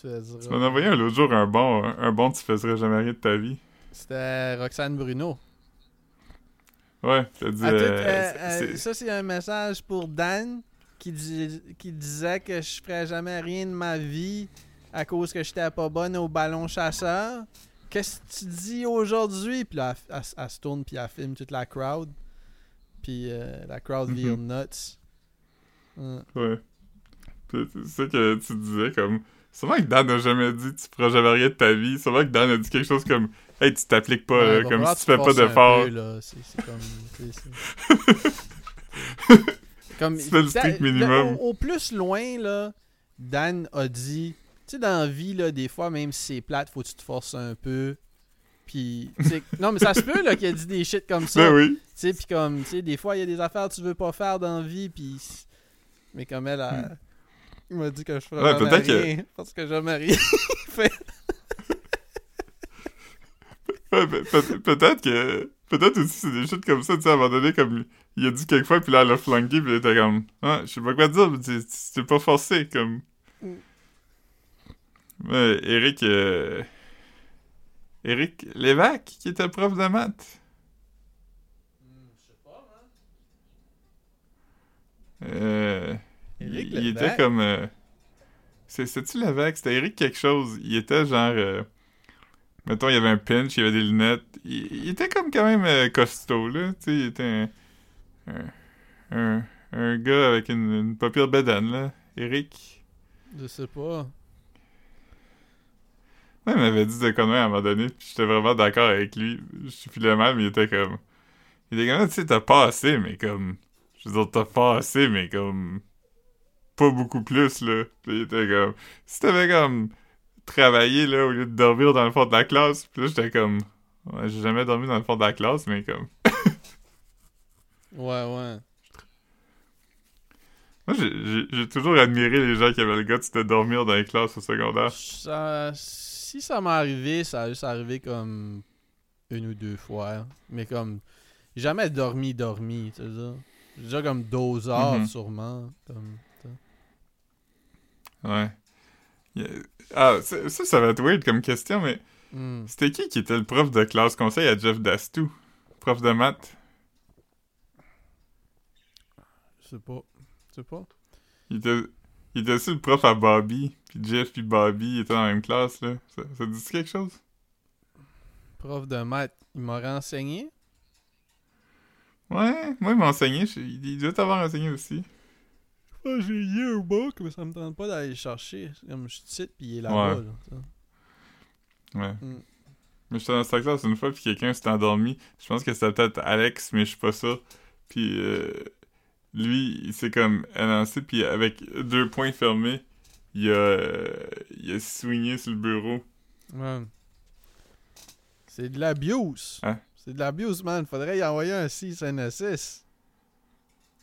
Tu m'en envoyé un l'autre jour un bon, un, bon Tu faiseras jamais rien de ta vie. C'était Roxane Bruno. Ouais, t'as dit. Euh, euh, euh, ça, c'est un message pour Dan qui, dis- qui disait que je ferais jamais rien de ma vie à cause que j'étais pas bonne au ballon chasseur. Qu'est-ce que tu dis aujourd'hui? Puis là, elle, elle- elle se tourne puis elle filme toute la crowd. Puis euh, la crowd vire Mhm. nuts. Ouais. C'est ça que tu disais, comme... Sûrement que Dan n'a jamais dit « tu feras jamais rien de ta vie ». Sûrement que Dan a dit quelque chose comme « Hey, tu t'appliques pas, Ouais, là, comme si tu fais pas d'efforts. C'est c'est comme. c'est- comme fais le strict minimum. Au, au plus loin, là, Dan a dit. Tu sais, dans la vie, là, des fois, même si c'est plate, faut que tu te forces un peu. Puis, non, mais ça se peut, là, qu'il a dit des shit comme ça. Ben oui. Tu sais, puis comme, tu sais, des fois, il y a des affaires que tu veux pas faire dans la vie, puis... Mais comme elle, elle, il m'a dit que je ferais Hmm. Ouais, jamais peut-être que- rien, parce que jamais rien. fait. Ouais, peut-être que... Peut-être aussi c'est des shit comme ça, tu sais, à un moment donné, comme... Il a dit quelquefois, puis là, elle a flanqué, puis elle était comme... Ah, je sais pas quoi dire, mais t'es pas forcé, comme... Mm. Ouais, Eric... euh, Eric Lévesque, qui était prof de maths. Euh, Il, il était comme. euh, c'est- C'est-tu Lévesque? C'était Eric quelque chose. Il était genre. euh, mettons, il y avait un pinch, il y avait des lunettes. Il, il était comme quand même euh, costaud, là. Tu sais, il était un. Un, un, un gars avec une, une pas pire bédane, là. Eric. Je sais pas. Ouais, il m'avait dit de conneries à un moment donné, puis j'étais vraiment d'accord avec lui. Je suis filé mal, mais il était comme. Il était comme, tu sais, t'as pas assez, mais comme. Je veux dire, t'as pas assez, mais comme. Pas beaucoup plus, là. Puis il était comme. Si t'avais comme. Travaillé, là, au lieu de dormir dans le fond de la classe, puis là, j'étais comme. Ouais, j'ai jamais dormi dans le fond de la classe, mais comme. Ouais, ouais. Moi, j'ai- toujours admiré les gens qui avaient le guts de dormir dans les classes au secondaire. Ça, si ça m'est arrivé, ça a juste arrivé comme une ou deux fois. Mais comme, jamais dormi, dormi, tu sais déjà comme 12 heures Mhm. sûrement. Comme. Ouais. Ah, ça, ça, va être weird comme question, mais Hmm. c'était qui qui était le prof de classe conseil à Jeff Dastou? Prof de maths? Je sais pas. Je sais pas. Il était, il était aussi le prof à Bobby. Puis Jeff puis Bobby étaient dans la même classe, là. Ça, ça dit quelque chose? Prof de maths, il m'a renseigné? Ouais, moi, il m'a enseigné. il doit t'avoir enseigné aussi. Ah, j'ai yearbook, mais ça me tente pas d'aller le chercher. Comme je cite, puis il est là-bas. Ouais. là. Ouais. Mm. Mais j'étais dans cette classe une fois, puis quelqu'un s'était endormi. Je pense que c'était peut-être Alex, mais je suis pas sûr. Puis euh, lui, il s'est comme élancé, puis avec deux poings fermés, il a, euh, il a swingé sur le bureau. Ouais. C'est de l'abuse. Hein? C'est de l'abuse, man. Faudrait y envoyer un 6 un assist.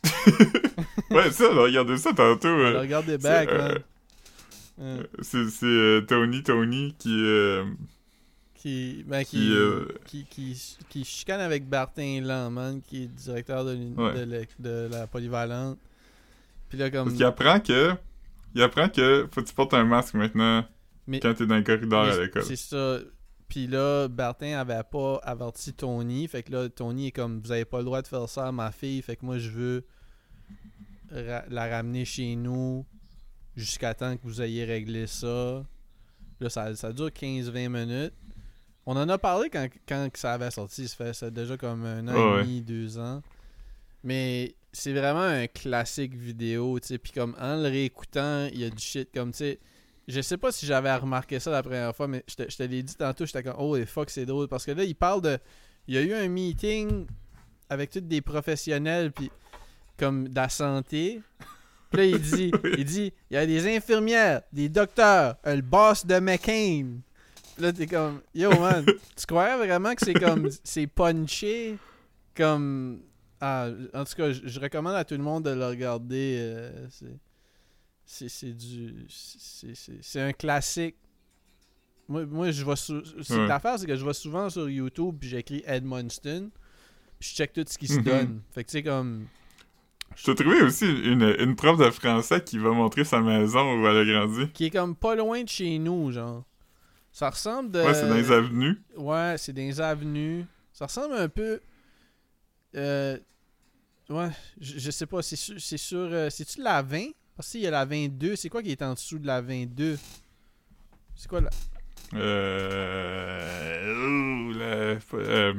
Ouais, ça, regardé ça tantôt. euh, Alors, regarde des bacs, c'est, euh. C'est c'est, euh, Tony Tony qui... euh, Qui, ben, qui, qui, euh, qui, chicane avec Bartin Lan, man, qui est directeur de, Ouais. de, la polyvalente. Puis là, comme. Parce qu'il apprend que... Il apprend que faut que tu portes un masque maintenant Mais- quand t'es dans le corridor à l'école. C'est ça. Puis là, Bartin avait pas averti Tony. Fait que là, Tony est comme Vous avez pas le droit de faire ça à ma fille. Fait que moi, je veux ra- la ramener chez nous jusqu'à temps que vous ayez réglé ça. Là, ça, ça dure 15-20 minutes. On en a parlé quand, quand ça avait sorti. Ça fait ça déjà comme un an et demi, deux ans. Mais c'est vraiment un classique vidéo, tu sais. Puis comme en le réécoutant, il y a du shit comme, tu sais. Je sais pas si j'avais remarqué ça la première fois, mais je te, je te l'ai dit tantôt, j'étais comme, oh, et fuck, c'est drôle. Parce que là, il parle de. Il y a eu un meeting avec tous des professionnels, puis comme de la santé. Puis là, il dit, il dit, il y a des infirmières, des docteurs, un- le boss de McCain. Là, t'es comme, yo, man, tu croyais vraiment que c'est comme, c'est punché, comme, ah, en tout cas, je, je recommande à tout le monde de le regarder. euh, c'est, du, c'est, un classique. Moi, moi je vois, sou- Ouais. l'affaire, c'est que je vois souvent sur YouTube, puis j'écris Ed Munson, puis je check tout ce qui se Mhm. donne. Fait que tu sais comme, Je t'ai trouvé aussi une, une prof de français qui va montrer sa maison où elle a grandi. qui est comme pas loin de chez nous, genre. Ça ressemble de. Ouais, c'est dans les avenues. Ouais, c'est dans les avenues. Ça ressemble un peu. Euh, ouais, je, je sais pas. C'est sur. C'est sur. euh, C'est-tu la 20 Parce qu'il y a la 22. C'est quoi qui est en dessous de la 22 C'est quoi la. Euh... la- euh,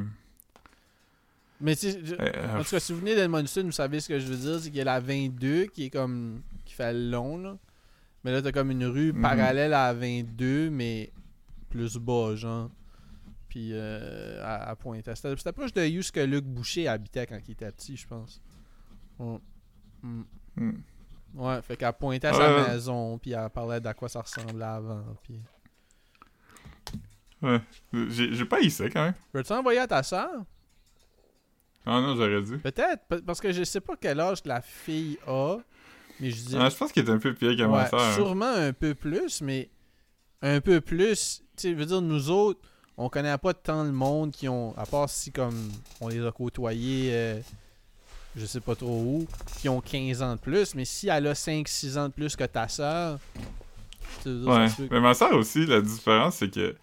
Mais tu je- euh, En tout cas, si vous venez d'Edmundston, vous savez ce que je veux dire. C'est qu'il y a la 22 qui est comme. qui fait long, là. Mais là, t'as comme une rue Mhm. parallèle à la 22, mais plus bas, genre. Puis euh, à, à Pointe. C'était c'était proche de ce que Luc Boucher habitait quand il était petit, je pense. Ouais. Mm. hmm. Ouais, fait qu'elle pointait à sa ouais. maison, puis elle parlait d'à quoi ça ressemblait avant. Puis... Ouais. J'ai pas eu ça quand même. Peux-tu envoyer à ta soeur Ah non, j'aurais dû. Peut-être, pe- parce que je sais pas quel âge la fille a, mais je dis. Ah, je pense qu'il est un peu pire que ma Ouais, soeur. hein. sûrement un peu plus, mais un peu plus. Tu sais, je veux dire, nous autres, on connaît pas tant le monde qui ont, à part si comme on les a côtoyés, euh, je sais pas trop où, qui ont 15 ans de plus, mais si elle a 5-6 ans de plus que ta dire, Ouais. Mais ma soeur aussi, la différence, c'est que. euh,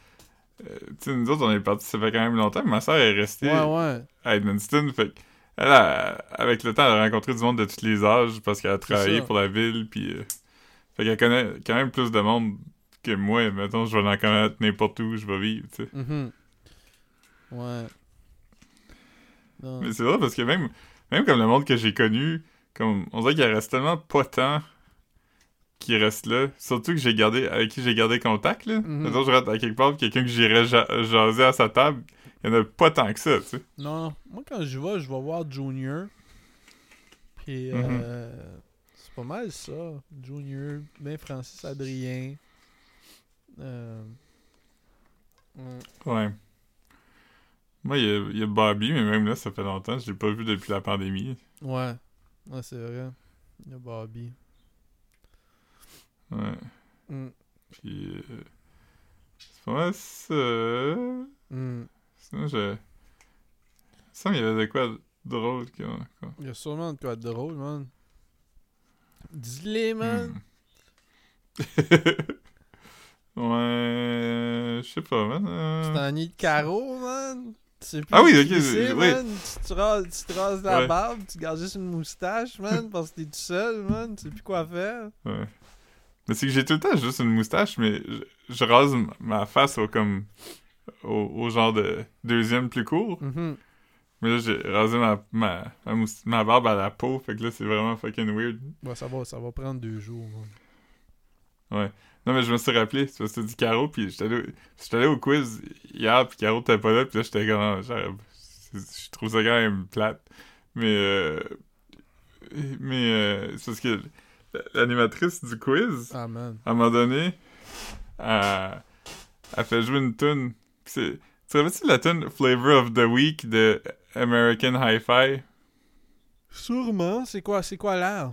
tu sais, nous autres, on est partis, ça fait quand même longtemps, mais ma soeur est restée Ouais, ouais. à Edmundston. Fait que elle a, avec le temps, elle a rencontré du monde de tous les âges parce qu'elle a travaillé pour la ville. Puis, euh, fait qu'elle connaît quand même plus de monde que moi. Mettons, je vais en connaître n'importe où je vais vivre, tu sais. Mhm. Ouais. Non. Mais c'est vrai parce que même, même comme le monde que j'ai connu, comme on dirait qu'il reste tellement pas tant qui reste là. Surtout que j'ai gardé avec qui j'ai gardé contact là. Mhm. Mettons, je rentre à quelque part, quelqu'un que j'irais ja- jaser à sa table, il y en a pas tant que ça, tu sais. Non, moi quand je vais, je vais voir Junior. Puis Mhm. euh, c'est pas mal ça. Junior, ben Francis Adrien. Euh, mm, Ouais. Moi, il y, a- il y a Bobby, mais même là, ça fait longtemps. Je l'ai pas vu depuis la pandémie. ouais, ouais c'est vrai. Il y a Bobby. Ouais. Mm, Puis. euh, c'est pas mal ça. mm. Sinon, je. Ça, il y avait de quoi de drôle. qu'on- Il y a sûrement de quoi de drôle, man. Dis-les, man. Hmm. Ouais. Je sais pas, man. euh, Tu t'ennuies de Caro, man? Tu sais plus Ah oui, ok, c'est, oui. man? Tu te, rases, tu te rases la Ouais. barbe, tu gardes juste une moustache, man, parce que t'es tout seul, man. Tu sais plus quoi faire. Ouais. Mais c'est que j'ai tout le temps juste une moustache, mais je, je rase ma face au comme. Au, au genre de deuxième plus court. Mhm. Mais là, j'ai rasé ma, ma, ma, barbe à la peau, fait que là, c'est vraiment fucking weird. Ouais, ça va, ça va prendre deux jours, man. Non, mais je me suis rappelé, c'est parce que dit Caro, puis j'étais allé, allé au quiz hier, puis Caro t'es pas là, puis là, j'étais comme, ah, je trouve ça quand même plate. Mais, euh, mais, euh, c'est parce que l'animatrice du quiz, Ah, man. à un moment donné, elle, elle fait jouer une tune. Tu te rappelles-tu de la tune Flavor of the Week de American Hi-Fi? Sûrement. C'est quoi, c'est quoi l'air?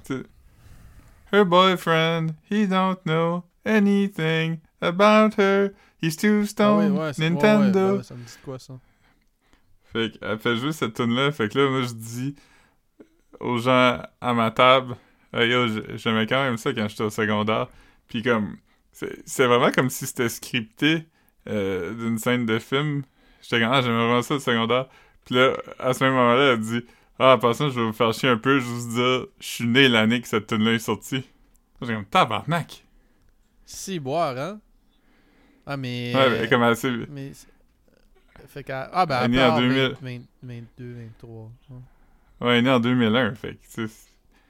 Her boyfriend, he don't know anything about her. He's too Ah stoned. ouais, c'est- ouais, Nintendo. ouais, ouais, ça me dit quoi, ça? Fait qu'elle fait jouer cette tune là Fait que là, moi, je dis aux gens à ma table, Ah, yo, j'aimais quand même ça quand j'étais au secondaire. Puis comme, c'est vraiment comme si c'était scripté euh, d'une scène de film. J'étais comme, ah, j'aimais vraiment ça au secondaire. Puis là, à ce même moment-là, elle dit, ah, en passant, je vais vous faire chier un peu, je vais vous dire, je suis né l'année que cette tune là est sortie. J'étais comme, tabarnak! Si, boire, hein? Ah, mais... Ouais, mais comme assez. Mais... c'est- Fait qu'à... Ah, ben, Elle est née en part 2000. 20, 20, 22, 23. ouais. Ouais, elle est né en 2001, fait que, c'est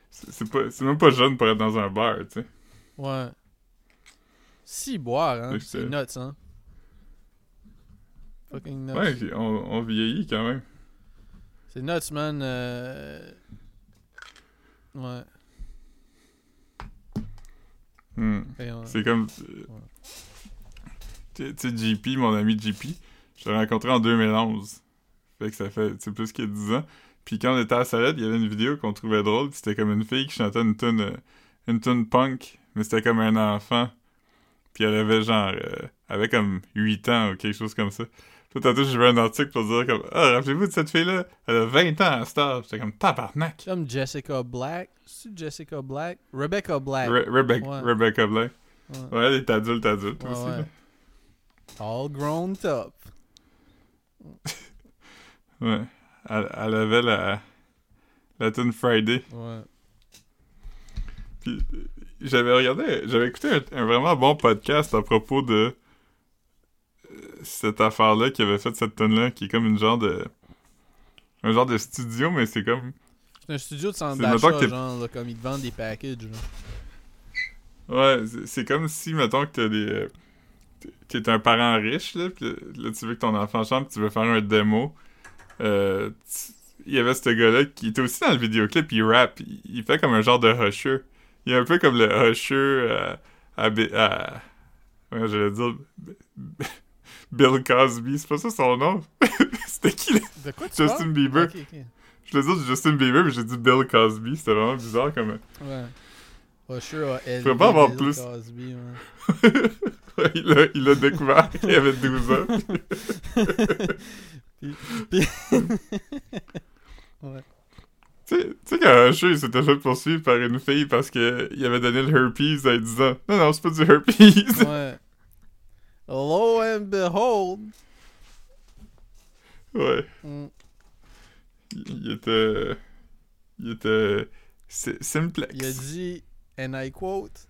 c'est c'est même pas jeune pour être dans un bar, tu sais. Ouais. Si, boire, hein? C'est c'est- nuts, hein? Fucking nuts. Ouais, on, on vieillit quand même. C'est nuts, man. euh, Ouais. On- C'est comme. euh, Tu sais, JP, mon ami JP, je l'ai rencontré en 2011. Fait que ça fait plus que 10 ans. Puis quand on était à la salade, il y avait une vidéo qu'on trouvait drôle. puis C'était comme une fille qui chantait une tune, euh, une tune punk, mais c'était comme un enfant. Puis elle avait genre. euh, elle avait comme 8 ans ou quelque chose comme ça. Puis tantôt, j'ai vu un article pour dire comme Ah, rappelez-vous de cette fille-là? Elle a 20 ans à Star. J'étais comme tabarnak. Comme Jessica Black. C'est Jessica Black? Rebecca Black. Re- Rebecca, Ouais. Rebecca Black. Ouais. Ouais, elle est adulte, adulte Ouais, aussi. là. All grown up. Ouais. Elle, elle avait la, la tune Friday. Ouais. Puis j'avais regardé, j'avais écouté un, un vraiment bon podcast à propos de cette affaire-là qui avait fait cette tune-là, qui est comme une genre de. Un genre de studio, mais c'est comme. C'est un studio de centre d'achat, genre, là, comme ils te vendent des packages. là. Ouais, c'est- comme si, mettons, que t'as des. euh, t'es- un parent riche, là, pis là, tu veux que ton enfant chante, pis tu veux faire un démo. Euh, tu- il y avait ce gars-là qui était aussi dans le vidéoclip, il rappe, il, il fait comme un genre de Usher. Il est un peu comme le Usher euh, à... Bi- à ouais, j'allais dire... Bill Cosby, c'est pas ça son nom? C'était qui, là? De quoi tu Justin parles? Bieber. Ok, ok. Je voulais dire Justin Bieber, mais j'ai dit Bill Cosby, c'était vraiment bizarre comme... Ouais. Usher a élevé Pourrait pas avoir Bill plus. Cosby, ouais. Ouais, il l'a il l'a découvert, il avait 12 ans. Puis- puis- ouais. Tu sais- sais qu'un Usher, il s'était fait poursuivre par une fille parce qu'il avait donné le herpes à 10 ans. Non, non, c'est pas du herpes. ouais. Lo and behold. ouais. Mm. Il, était... Il était... si- Simplex. Il a dit, and I quote,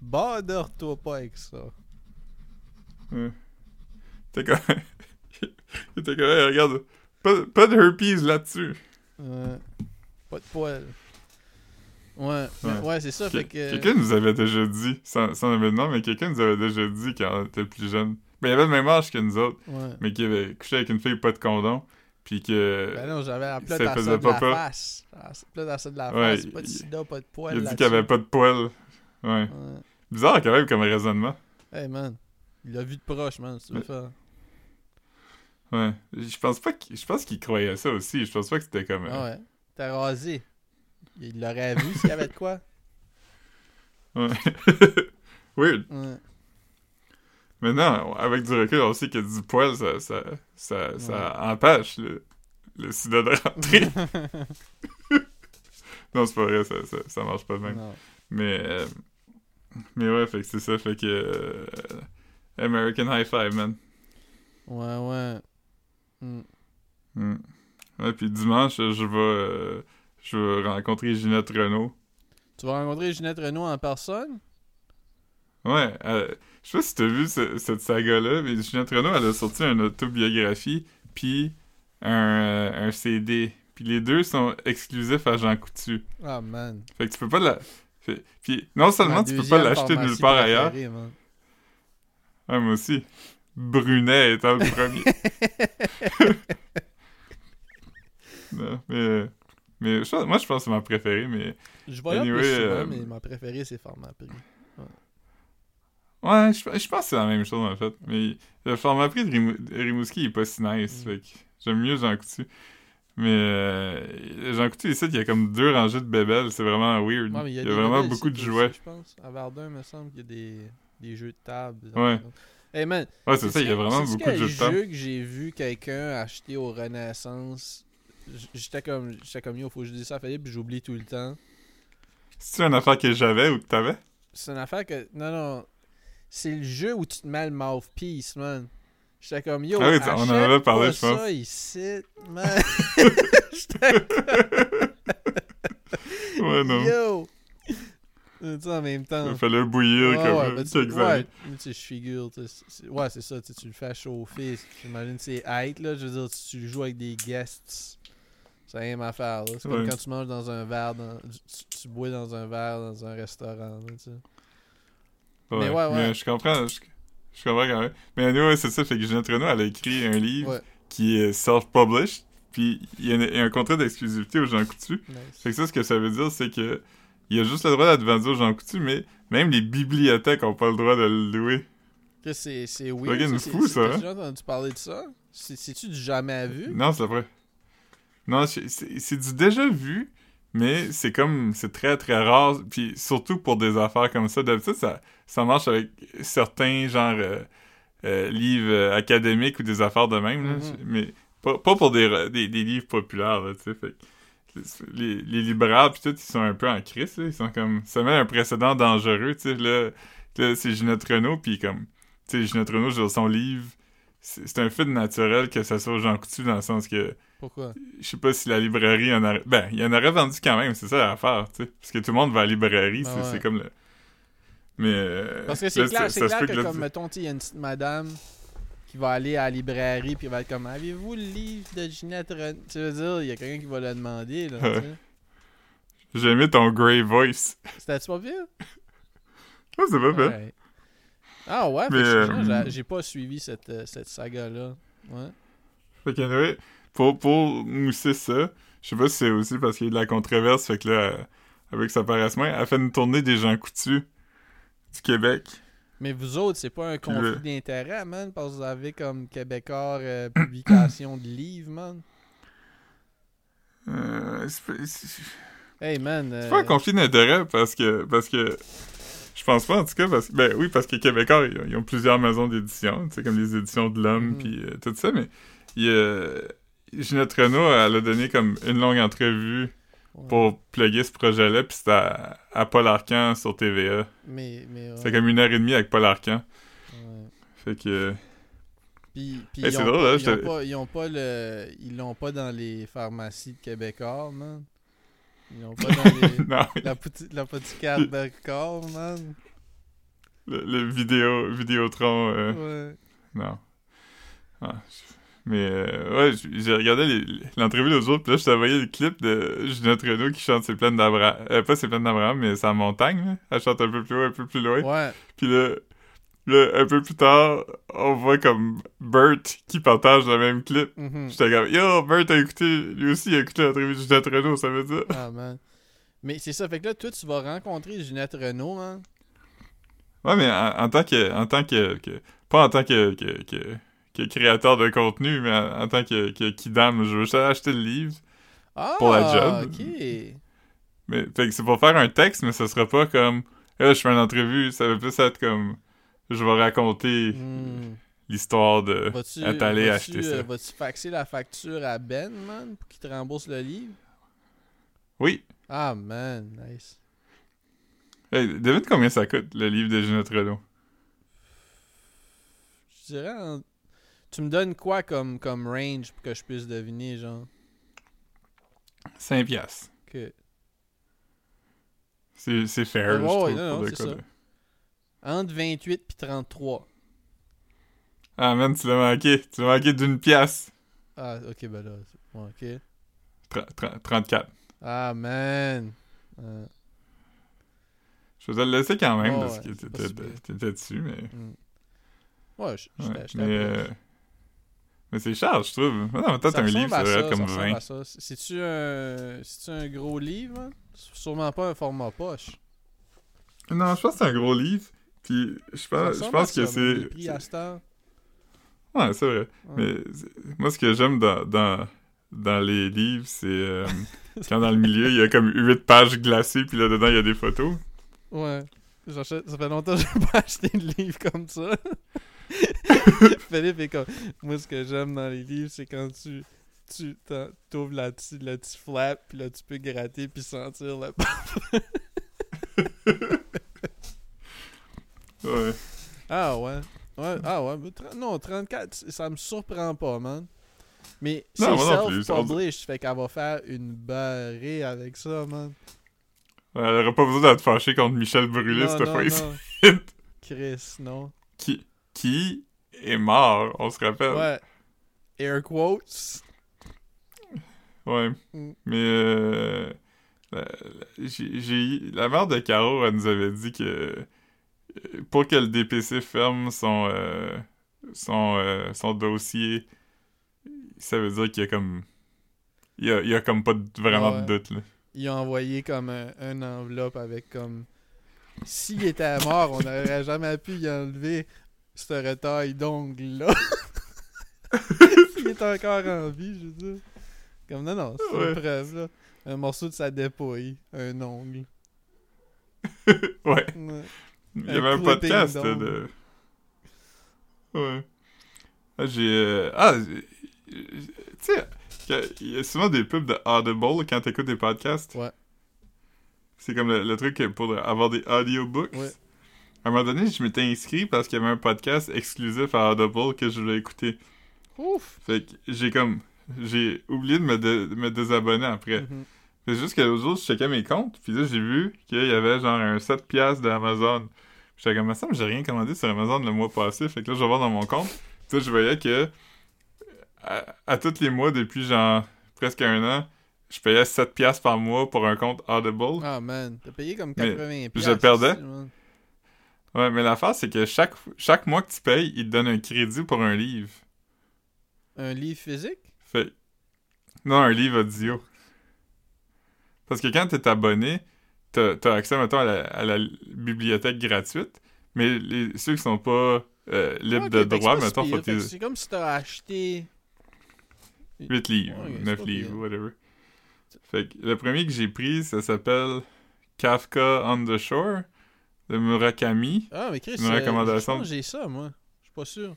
Bother-toi pas avec ça. Ouais. T'es comme... il était comme, Hey, regarde, pas, pas de herpes là-dessus. Ouais. Pas de poil. Ouais, Ouais. ouais, c'est ça. Que-. Quelqu'un nous avait déjà dit, sans, sans nom, mais quelqu'un nous avait déjà dit quand on était plus jeune. Ben, il avait le même âge que nous autres, Ouais. mais qui avait couché avec une fille pas de condom, puis que... Ben non, j'avais la ça plate à faisait ça de pas la peur. face. Plate à ça de la face. Pas de il- sida, pas de poil. il a dit qu'il avait pas de poils. Ouais. Bizarre quand même comme raisonnement. Hey man, il l'a vu de proche, man, si tu veux Mais- faire. Ouais. Je pense pas qu'il... Je pense qu'il croyait ça aussi. Je pense pas que c'était comme... euh, ouais. T'as rasé. Il l'aurait vu s'il y avait de quoi. Ouais. Weird. Ouais. Maintenant, avec du recul, on sait que du poil, ça, ça, ça, ça empêche le, le sida de rentrer. non, c'est pas vrai, ça, ça, ça marche pas de même. non. Mais, euh, mais ouais, fait que c'est ça, fait que... euh, American High Five, man. Ouais, ouais. Hmm. Hmm. Ouais, puis dimanche, je vais, euh, je vais rencontrer Ginette Renault. Tu vas rencontrer Ginette Renault en personne? Ouais, euh, je sais pas si t'as vu ce- cette saga-là, mais Ginette Renault, elle a sorti une autobiographie, puis un, euh, un CD. Puis les deux sont exclusifs à Jean Coutu. Ah, man. Fait que tu peux pas la... fait- Puis non seulement tu peux pas l'acheter nulle part ailleurs, man. Ouais, moi aussi. Brunet étant le premier. non, mais... Mais je moi, je pense que c'est ma préférée, mais... Je vais là Anyway, plus souvent, euh, mais ma préférée, c'est Format Prix. Ouais, je, je pense que c'est la même chose, en fait. Mais le format prix de Rimou- Rimouski est pas si nice, Mm. fait que j'aime mieux Jean Coutu. Mais euh, Jean Coutu, ici, il y a comme deux rangées de bébelles, c'est vraiment weird. Ouais, il y a, vraiment beaucoup de jouets. aussi, Je pense. À Verdun, il me semble qu'il y a des, des jeux de table. Ouais. Hey man, Ouais, c'est ça, il y a vraiment beaucoup de jeux de table. jeu que j'ai vu quelqu'un acheter au Renaissance. J'étais comme, j'étais comme yo, faut que je dise ça à Philippe, puis j'oublie tout le temps. C'est une affaire que j'avais ou que t'avais? C'est une affaire que. Non, non. C'est le jeu où tu te mets le mouthpiece, man. J'étais comme yo. Ah oui, on en avait parlé, je pense. ça ici, man. J'étais Ouais, non. Yo! Tu en même temps. Il fallait bouillir Ouais, comme ouais, ben, tu- quelques ouais, tu sais, je figure. Ouais, c'est ça, tu sais, tu le fais chauffer. J'imagine c'est height, là. Je veux dire, tu, tu joues avec des guests. C'est rien à faire, là. C'est comme quand tu manges dans un verre, dans, tu, tu bois dans un verre dans un restaurant, là, tu sais. Ouais, Mais ouais, ouais. je comprends, je, je comprends quand même. Mais anyway, c'est ça, fait que Ginette Renault, elle a écrit un livre qui est self-published, puis il y, a y un contrat d'exclusivité aux Jean Coutu. Nice. Fait que ça, ce que ça veut dire, c'est que il y a juste le droit d'être vendu aux Jean Coutu, mais même les bibliothèques ont pas le droit de le louer. C'est weird. c'est- fou, ça, T'as hein? déjà entendu parler de ça? C'est- C'est-tu du jamais vu? Non, c'est vrai. Non, c'est du déjà vu, mais c'est comme, c'est très très rare, puis surtout pour des affaires comme ça. D'habitude, ça, ça marche avec certains, genre, euh, euh, livres euh, académiques ou des affaires de même, là, Mhm. mais pas, pas pour des, re- des, des livres populaires, tu sais. Fait les, les libraires, puis tout, ils sont un peu en crise, là, ils sont comme, ça met un précédent dangereux, tu sais, là, là c'est Ginette Renault, puis comme, tu sais, Ginette Renault, son livre, c'est c'est un fait naturel que ça soit Jean Coutu, dans le sens que Pourquoi? je sais pas si la librairie en aurait... Ben, il y en aurait vendu quand même, c'est ça l'affaire, tu sais. Parce que tout le monde va à la librairie, Ah c'est ouais. comme le... Mais... euh, Parce que c'est clair, ça- c'est clair que, là, comme, mettons, tu sais, il y a une petite madame qui va aller à la librairie puis va être comme Avez-vous le livre de Ginette Renault Tu veux dire, il y a quelqu'un qui va le demander, là. tu sais. J'ai aimé ton grey voice. C'était-tu pas pire? Ah, c'est pas fait. Ouais. Ah ouais, Mais, que euh, j'ai pas suivi cette, euh, cette saga-là. Ouais. Fait que, anyway, pour, pour mousser ça, je sais pas si c'est aussi parce qu'il y a de la controverse, fait que là, avec ça paraisse moins, elle fait une tournée des gens coutus du Québec. Mais vous autres, c'est pas un conflit le- d'intérêt, man, parce que vous avez comme Québécois euh, publication de livres, man. Euh, c'est pas- c'est- Hey, man. C'est euh, pas un conflit d'intérêt parce que parce que je pense pas en tout cas parce que ben oui parce que Québécois ils, ont- ils ont plusieurs maisons d'édition, tu sais comme les éditions de l'homme Mhm. puis euh, tout ça mais il Ginette Renault elle a donné comme une longue entrevue ouais. pour plugger ce projet-là puis c'était à, à Paul Arcan sur TVA. Mais, mais, ouais, C'était comme une heure et demie avec Paul Arcan. ouais. Fait que Puis, puis Eh, ils, c'est ont, drôle, hein, ils, ont j'étais- pas, ils ont pas le. Ils l'ont pas dans les pharmacies de Québécois, man. Ils l'ont pas dans les. non, la, petit, la petite carte de corps, man. le, le vidéo Vidéotron euh, Ouais. Non. Ah, je- mais euh, ouais, j'ai regardé l'entrevue l'autre jour, puis là, je t'envoyais le clip de Ginette Renault qui chante ses plaines d'Abraham. Euh, pas ses plaines d'Abraham, mais sa montagne, là. Elle chante un peu plus haut, un peu plus loin. Ouais. Puis là, là, un peu plus tard, on voit comme Bert qui partage le même clip. mhm. J'étais comme, yo, Bert a écouté, lui aussi, il a écouté l'entrevue de Ginette Renault, ça veut dire. Ah, man. Mais c'est ça, fait que là, toi, tu vas rencontrer Ginette Renault, man. Ouais, mais en, en tant que, en tant que, que- pas en tant que, que, que, que créateur de contenu, mais en, en tant que, que kidam, je veux juste acheter le livre. Ah, Pour la job. ok. Mais fait que c'est pour faire un texte, mais ça sera pas comme là, je fais une entrevue, ça va plus être comme je vais raconter Hmm. l'histoire de allé vas-tu, acheter ça. euh, vas-tu faxer la facture à Ben, man, pour qu'il te rembourse le livre? Oui. Ah, man, nice. Hey, devine combien ça coûte le livre de Ginette Renault? dirais. en- Tu me donnes quoi comme, comme range pour que je puisse deviner, genre? 5 piastres. que C'est c'est fair, Ouais, je ouais, trouve. non, c'est ça. de- Entre 28 puis 33. Ah, man, tu l'as manqué. Tu l'as manqué d'une pièce. Ah, ok, ben là. c'est- ouais, ok. Tra- tra- 34. Ah, man. Euh, Je vais te le laisser quand même, Ouais, parce ouais, que t'étais dessus, mais... hmm. Ouais, je- Ouais, j'étais j'étais mais, euh, mais c'est cher, je trouve. Non, mais toi, t'as un livre, ça devrait être comme ressemble 20. à ça. C'est-tu un... Gros livre? hein? Sûrement pas un format poche. Non, je pense que c'est un gros livre. Puis je pense, je pense que c'est. Ouais, c'est vrai. Ouais. Mais moi, ce que j'aime dans, dans, dans les livres, c'est euh, quand dans le milieu, il y a comme 8 pages glacées, puis là, dedans, il y a des photos. Ouais. J'achète- Ça fait longtemps que je n'ai pas acheté de livre comme ça. Philippe est comme. Moi, ce que j'aime dans les livres, c'est quand tu. Tu t'ouvres la petite- le petit flap, puis là, tu peux gratter puis sentir le. Ouais. Ah ouais. ouais. Ah ouais. non, 34, c- ça me surprend pas, man. Mais c'est self-published, fait qu'elle va faire une barrée avec ça, man. Elle aurait pas besoin d'être fâchée contre Michel Brûlé cette non, fois ici. non. Chris, non. Qui, qui est mort, on se rappelle. Ouais. Air quotes. Ouais. Mm. Mais euh, la, mère de Caro, elle nous avait dit que euh, pour que le DPC ferme son, euh, son, euh, son dossier, ça veut dire qu'il y a comme. Il y a, il y a comme pas de- vraiment Ouais. de doute, là. Ils ont envoyé comme un, un enveloppe avec comme. S'il était mort, on n'aurait jamais pu y enlever ce retail d'ongle-là. S'il est encore en vie, je veux dire. Comme non, non, c'est Ouais. une preuve, là. Un morceau de sa dépouille, un ongle. Ouais. Ouais. Il y Un avait un podcast de. Ouais. Ah, j'ai. euh, Ah, tu sais, il y a souvent des pubs de Audible quand t'écoutes des podcasts. Ouais. C'est comme le, le truc pour avoir des audiobooks. Ouais. À un moment donné, je m'étais inscrit parce qu'il y avait un podcast exclusif à Audible que je voulais écouter. Ouf! Fait que j'ai comme. J'ai oublié de me, de me désabonner après. Mhm. C'est juste que l'autre jour, je checkais mes comptes, puis là, j'ai vu qu'il y avait genre un 7$ piastres d'Amazon. J'étais comme, ça, mais j'ai rien commandé sur Amazon le mois passé. Fait que là, je vais voir dans mon compte. Tu sais, je voyais que à, à tous les mois, depuis genre presque un an, je payais 7$ piastres par mois pour un compte Audible. Ah man, t'as payé comme Mais 80 je piastres, perdais. Ouais, mais l'affaire, c'est que chaque, chaque mois que tu payes, ils te donnent un crédit pour un livre. Un livre physique? Fait. Non, un livre audio. Parce que quand t'es abonné, t'as as accès, mettons, à la, à la bibliothèque gratuite, mais les, ceux qui sont pas euh, libres Ok, de droit, mettons, si faut que C'est comme si t'as acheté. 8 livres, Ouais, c'est 9 pas livres, pire. whatever. Fait que le premier que j'ai pris, ça s'appelle Kafka on the Shore de Murakami. Ah, mais Chris, Une euh, recommandation. j'ai ça, moi. Je suis pas sûr.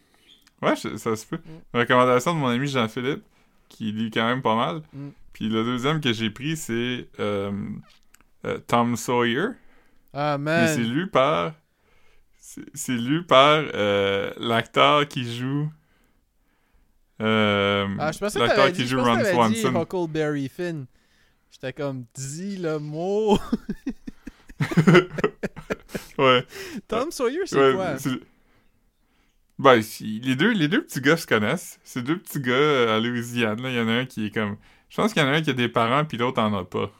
Ouais, je- ça se peut. Mm. Une recommandation de mon ami Jean-Philippe, qui lit quand même pas mal. Mm. Puis le deuxième que j'ai pris, c'est euh, euh, Tom Sawyer. Ah, Mais c'est man. lu par. C'est lu par l'acteur qui joue. Ah, je pensais que l'acteur qui dit, joue Ron dit Swanson. Huckleberry Finn. J'étais comme, dis le mot. Ouais. Tom Sawyer, c'est ouais, quoi? Ben, les deux, les deux petits gars se connaissent. C'est deux petits gars euh, à Louisiane. là. Il y en a un qui est comme. Je pense qu'il y en a un qui a des parents, puis l'autre en a pas.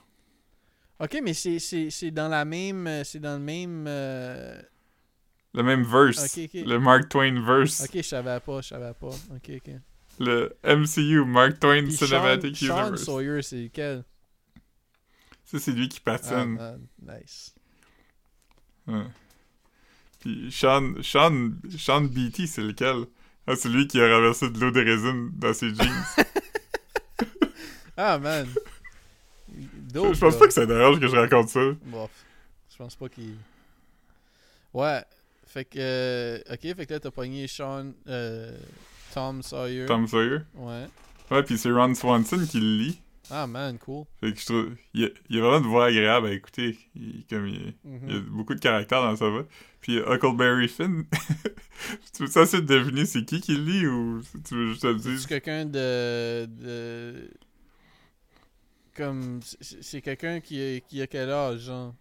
Ok, mais c'est- c'est c'est dans la même. euh, C'est dans le même. euh, Le même verse. Le Mark Twain verse. Ok, je savais pas, je savais pas. Ok, ok. Le MCU, Mark Twain Puis Cinematic Sean, Sean Universe. Sawyer, c'est lequel? Ça, c'est lui qui patine. ah, nice. Ouais. Puis Sean, Sean, Sean Beatty, c'est lequel? Ah, c'est lui qui a renversé de l'eau de résine dans ses jeans. Ah, man. je, Dope, je pense là. pas que ça dérange que je raconte ça. Je pense pas qu'il. Ouais. Fait que. euh, ok, fait que là, t'as pogné Sean. euh, Tom Sawyer. Tom Sawyer. Ouais. Ouais, puis c'est Ron Swanson qui le lit. Ah, man, cool. Fait que je trouve. Il y a, il y a vraiment une voix agréable à écouter. Il, comme il, Mhm. il y a beaucoup de caractère dans sa voix. Puis Huckleberry Finn. tu veux ça de deviner c'est qui qui lit ou tu veux juste te le C'est dire? quelqu'un de, de. Comme. c'est- C'est quelqu'un qui, a- qui a quel âge, genre?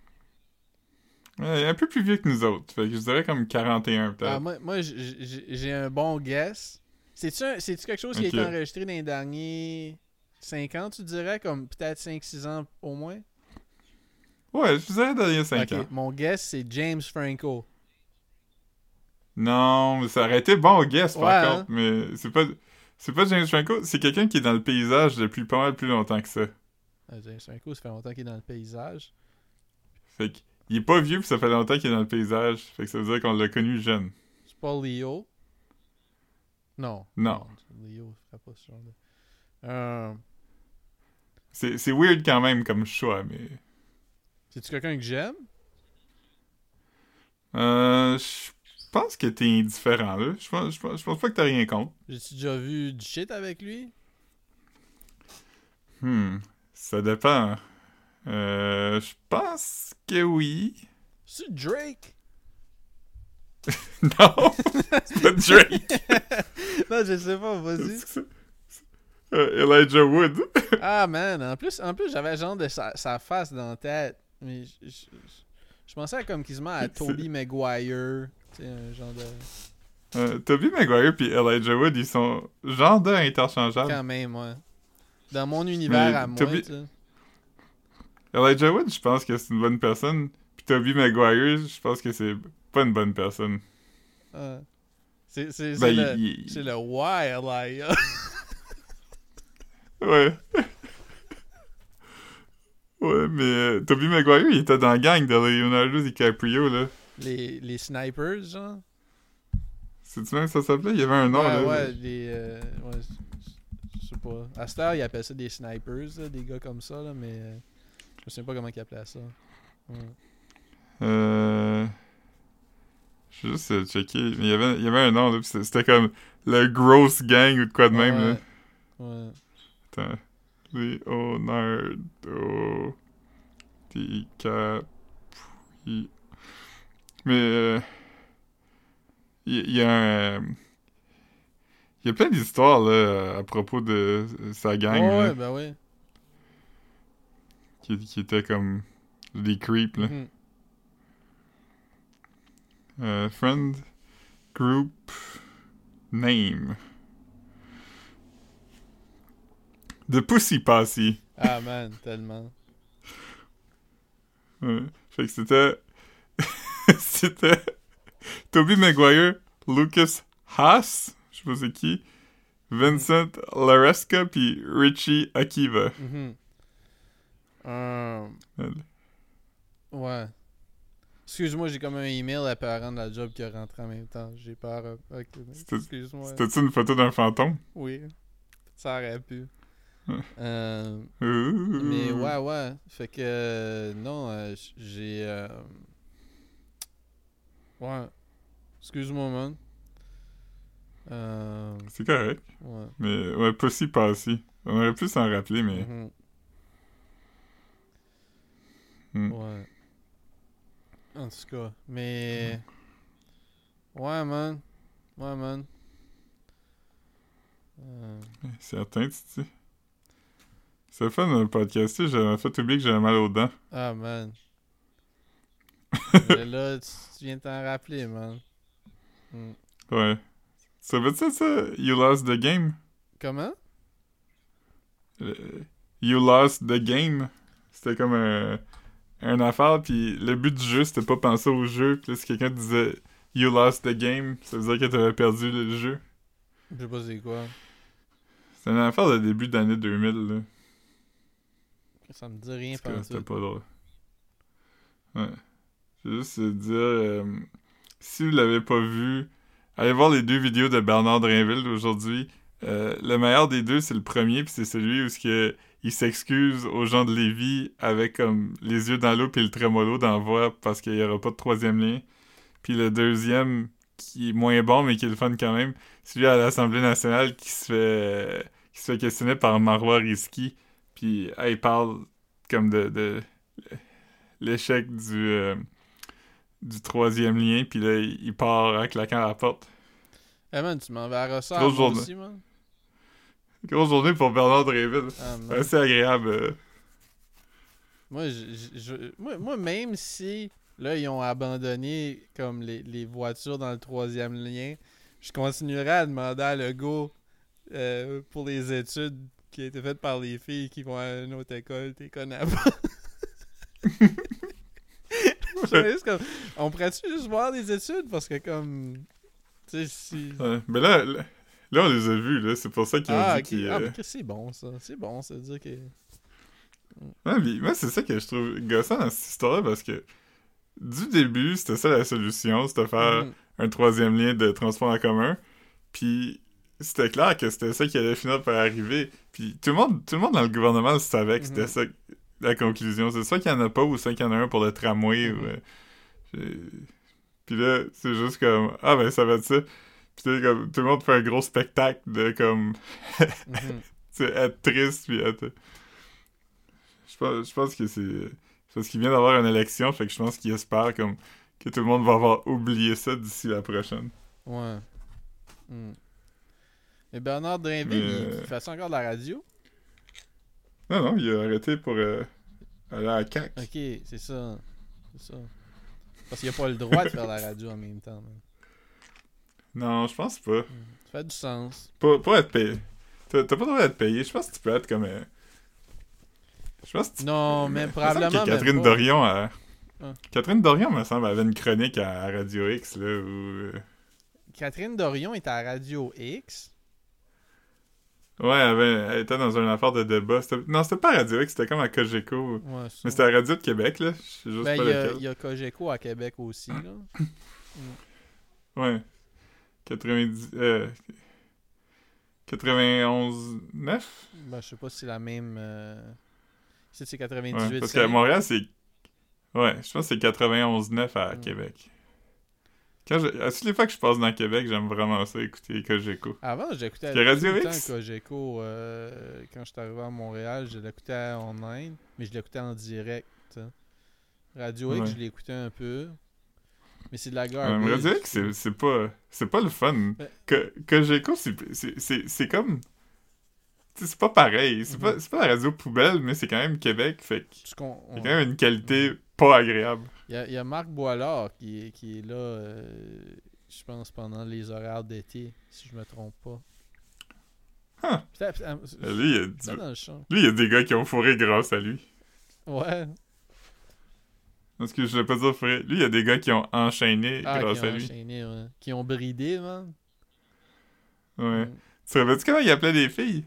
Ouais, il est un peu plus vieux que nous autres. Fait que je dirais comme 41 peut-être. Ah, moi, moi j'ai un bon guess. C'est-tu quelque chose qui a été enregistré dans les derniers 5 ans, tu dirais Comme peut-être 5-6 ans au moins? Ouais, je dirais dans les 5 Ok, ans. Mon guess, c'est James Franco. Non, mais ça aurait été bon guess par Ouais, contre, hein? mais c'est pas c'est pas James Franco, c'est quelqu'un qui est dans le paysage depuis pas mal plus longtemps que ça. Ah, James Franco, ça fait longtemps qu'il est dans le paysage. Fait qu'il est pas vieux puis ça fait longtemps qu'il est dans le paysage, fait que ça veut dire qu'on l'a connu jeune. C'est pas Leo? Non. Non. Leo ferait pas ce genre de. Euh, C'est c'est weird quand même comme choix, mais C'est-tu quelqu'un que j'aime? Euh je pense que t'es indifférent là. Je pense, je pense, je pense pas que t'as rien contre. J'ai-tu déjà vu du shit avec lui? Hmm, ça dépend. Euh, je pense que oui. C'est Drake? Non, c'est pas Drake. Non, je sais pas, vas-y. Euh, Elijah Wood. Ah, man, en plus, en plus j'avais genre de sa, sa face dans la tête. Mais je, je, je- je pensais à comme quasiment à Toby Maguire. Tu sais, un genre de. Euh, Toby Maguire puis Elijah Wood, ils sont genre de interchangeables. Quand même, ouais. Dans mon univers Mais à moi, Toby- tu sais. Elijah Wood, je pense que c'est une bonne personne. Puis Toby Maguire, je pense que c'est pas une bonne personne. Ouais. C'est Ben, le, il- le wild, là. Ouais. ouais, mais euh, Toby Maguire, il était dans la gang de Leonardo DiCaprio, là. les, les snipers, genre? C'est-tu même que ça s'appelait? Il y avait un nom, ouais, là. ouais, les. euh, ouais, je- sais pas. À cette heure, ils appellent ça des snipers, là, des gars comme ça, là, mais. euh, je sais pas comment ils appelaient ça. Ouais. Euh... Je vais juste euh, checker. Mais il y avait, il y avait un nom, là. c'était comme le Gross Gang ou de quoi de même, là. ouais. Ouais. Attends. Leonardo DiCaprio. Mais euh, il il y, a un. euh, Il y a plein d'histoires là à propos de sa gang Ouais, là, ouais, ben oui. qui, qui étaient comme des creeps là. Mhm. Euh, friend group name. The Pussy Posse. Ah, man, tellement. Ouais. Fait que c'était. c'était. Toby Maguire, Lucas Haas, je sais pas c'est qui, Vincent Laresca, puis Richie Akiva. Euh, ouais. Excuse-moi, j'ai comme un email à parent de la job qui est rentré en même temps. J'ai peur. Excuse-moi. C'était-tu une photo d'un fantôme? Oui. Ça aurait pu. Euh, mais ouais, ouais. Fait que euh, non, euh, j'ai. euh, Ouais. Excuse-moi, man. Euh, C'est correct. ouais. Mais ouais, Pussy Posse. On aurait pu s'en rappeler, mais. Mhm. Hmm. Ouais. En tout cas, mais. Ouais, man. Ouais, man. Euh, Certain, tu sais. C'est le fun de podcaster, j'avais fait oublier que j'avais mal aux dents. Ah, man. mais là, tu, tu viens de t'en rappeler, man. Hmm. Ouais. Ça veut dire ça? You lost the game? Comment? Euh, You lost the game. C'était comme un, un affaire, puis le but du jeu, c'était pas penser au jeu. Puis là, si quelqu'un disait You lost the game, ça veut dire que t'avais perdu le jeu. Je sais pas c'est quoi. C'est une affaire de début d'année 2000, là. Ça me dit rien pendant C'était pas drôle. Ouais. Je veux juste dire, euh, si vous l'avez pas vu, allez voir les deux vidéos de Bernard Drinville d'aujourd'hui. Euh, le meilleur des deux, c'est le premier, puis c'est celui où ce que il s'excuse aux gens de Lévis avec comme les yeux dans l'eau puis le trémolo dans la voix parce qu'il y aura pas de troisième lien. Puis le deuxième, qui est moins bon mais qui est le fun quand même, celui à l'Assemblée nationale qui se fait qui se fait questionner par Marois Risky Puis ah, il parle comme de, de l'échec du, euh, du troisième lien, puis là, il part en claquant la porte. Eh man, tu m'en vas à ressort Grosse journée. aussi, man. Grosse journée pour Bernard Dréville. Ah. Assez agréable. euh. Moi, je, je- je- moi, moi, même si là, ils ont abandonné comme les, les voitures dans le troisième lien, je continuerai à demander à Legault euh, pour les études qui a été faites par les filles qui vont à une autre école, t'es connais pas. Je suis juste comme, on pourrait-tu juste voir les études? Parce que comme. Tu sais, si. Ouais. Mais là, là, là, on les a vus, là. C'est pour ça qu'ils ont Ah, dit ok. qu'ils... Ah, euh, mais que c'est bon ça. C'est bon, ça veut dire que. Ouais, puis moi, c'est ça que je trouve gossant dans cette histoire-là, parce que du début, c'était ça la solution, c'était faire Mhm. un troisième lien de transport en commun, puis c'était clair que c'était ça qui allait finir par arriver, puis tout le monde, tout le monde dans le gouvernement savait que c'était Mhm. ça la conclusion. C'est soit qu'il y en a pas, ou soit qu'il y en a un pour le tramway, Mhm. ou... Puis là, c'est juste comme, ah ben ça va être ça. Puis comme, tout le monde fait un gros spectacle de comme sais, être triste puis être. Je pense, je pense que c'est. c'est Parce qu'il vient d'avoir une élection, fait que je pense qu'il espère comme que tout le monde va avoir oublié ça d'ici la prochaine. Ouais. Hmm. Mais Bernard Drinville, Mais, il, euh, fait ça encore de la radio? Non, non, il a arrêté pour euh, aller à la CAQ. Ok, c'est ça. C'est ça. Parce qu'il a pas le droit de faire la radio en même temps. Non, je pense pas. Ça fait du sens. Pour, pour être payé. T'as pas le droit d'être payé. Je pense que tu peux être comme. euh, Je pense que tu Non, mais probablement que même Catherine pas. Dorion a... Ah. Catherine Dorion, me semble, avait une chronique à Radio X, là, où... Catherine Dorion est à Radio X. Ouais, elle, avait- elle était dans une affaire de débat. Non, c'était pas Radio X, c'était comme à Cogeco. Ouais. Mais c'était à Radio de Québec, là. Je sais juste Ben, pas il y, a, y Cogeco à Québec aussi, là. Ouais. 90... Euh... 91... 9? Ben, je sais pas si c'est la même... euh, Si c'est 98. Ouais, parce qu'à Montréal, c'est... Ouais, je pense que c'est 91-9 à Mm. Québec. Quand je... À toutes les fois que je passe dans Québec, j'aime vraiment ça, écouter Cogeco. Avant, j'écoutais Radio X- Cogeco. euh, quand je suis arrivé à Montréal, je l'écoutais en ligne, mais je l'écoutais en direct. hein. Radio X, Ouais. je l'écoutais un peu. Mais c'est de la garbage. mais Radio X, c'est- pas... C'est pas le fun. Ouais. Que... Cogeco, c'est... c'est- c'est c'est comme... C'est pas pareil. C'est Mhm. pas... c'est pas la radio poubelle, mais c'est quand même Québec, fait que... C'est on- quand même une qualité pas agréable. Il y, a, il y a Marc Boilard qui, est- qui est là, euh, je pense, pendant les horaires d'été, si je me trompe pas. Putain, putain, Lui, il du- lui, il y a des gars qui ont fourré grâce à lui. Ouais. Parce que je voulais pas dire fourré. Lui, il y a des gars qui ont enchaîné Ah, grâce ont à lui. enchaîné, ouais. Qui ont bridé, man. Ouais. Mm. Tu te rappelles-tu comment il appelait des filles?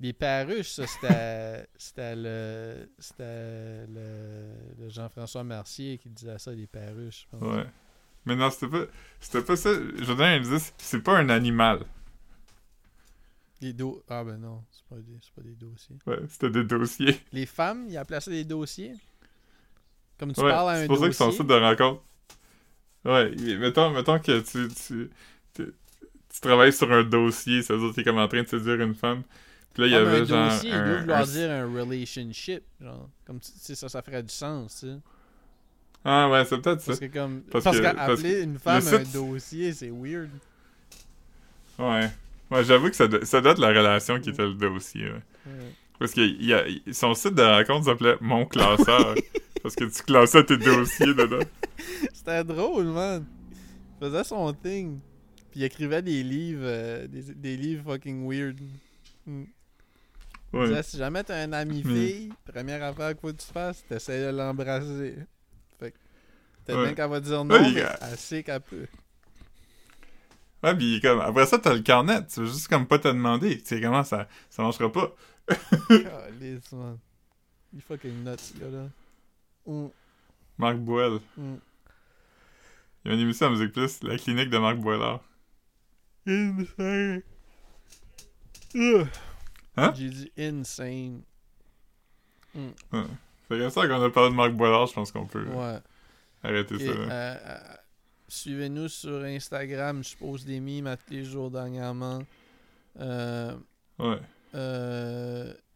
Les paruches, ça, c'était le c'était le, le Jean-François Mercier qui disait ça, les paruches, je pense. Ouais. Mais non, c'était pas... C'était pas ça. Jordan, il disait, c'est pas un animal. Les dos... Ah ben non, c'est pas, des- pas des dossiers. Ouais, c'était des dossiers. Les femmes, ils appelaient ça des dossiers? Comme tu ouais, parles à un c'est pour ça que son dossier? site de rencontre. Ouais, mettons, mettons que tu, tu, tu, tu travailles sur un dossier, ça veut dire que t'es comme en train de séduire une femme. Puis là, il y Ah, avait un genre. dossier, il un- doit vouloir un- dire un relationship, genre. Comme tu sais, ça, ça ferait du sens, tu sais. Ah ouais, c'est peut-être ça. Parce que comme... Parce qu'appeler une femme un dossier, c'est weird. Ouais. Ouais, j'avoue que ça doit, ça la relation qui était le dossier. ouais. Ouais. Parce que il y a, il- son site de rencontre s'appelait Mon classeur. parce que tu classais tes dossiers dedans. C'était drôle, man. Il faisait son thing. Puis il écrivait des livres, euh, des, des livres fucking weird. Mm. Ouais. si jamais t'as un ami fille, première affaire qu'il faut que tu fasses, t'essayes de l'embrasser. Fait que peut-être Ouais. bien qu'elle va dire non, Ouais, mais elle sait qu'elle peut. Ouais, pis comme, après ça, t'as le carnet. Tu veux juste comme pas te demander. Tu sais comment ça, ça marchera pas? Calisse, man. Il fucking nuts, ce gars-là. Mm, Marc Boel. mm. Il y a une émission à Musique Plus, la clinique de Marc Boilard. Insane. Hein? J'ai dit insane. Mm. Fait comme ça qu'on a parlé de Marc Boilard, je pense qu'on peut Ouais. arrêter ça. euh, euh, Suivez-nous sur Instagram. Je pose des mimes à tous les jours dernièrement. Euh, Ouais.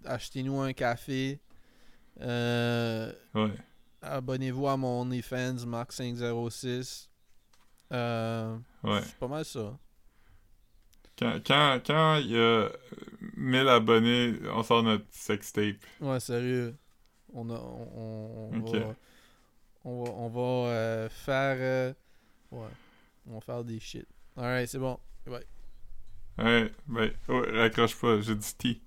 Achetez-nous un café. Ouais. Abonnez-vous à mon OnlyFans, Mark506. Euh, Ouais. C'est pas mal ça. Quand, quand, quand il y a 1000 abonnés, on sort notre sextape. Ouais, sérieux. On, a, on, va, on va, on va euh, faire. euh, ouais. On va faire des shit. Alright, c'est bon. Bye. Ouais, ben, ouais, raccroche pas, j'ai dit T.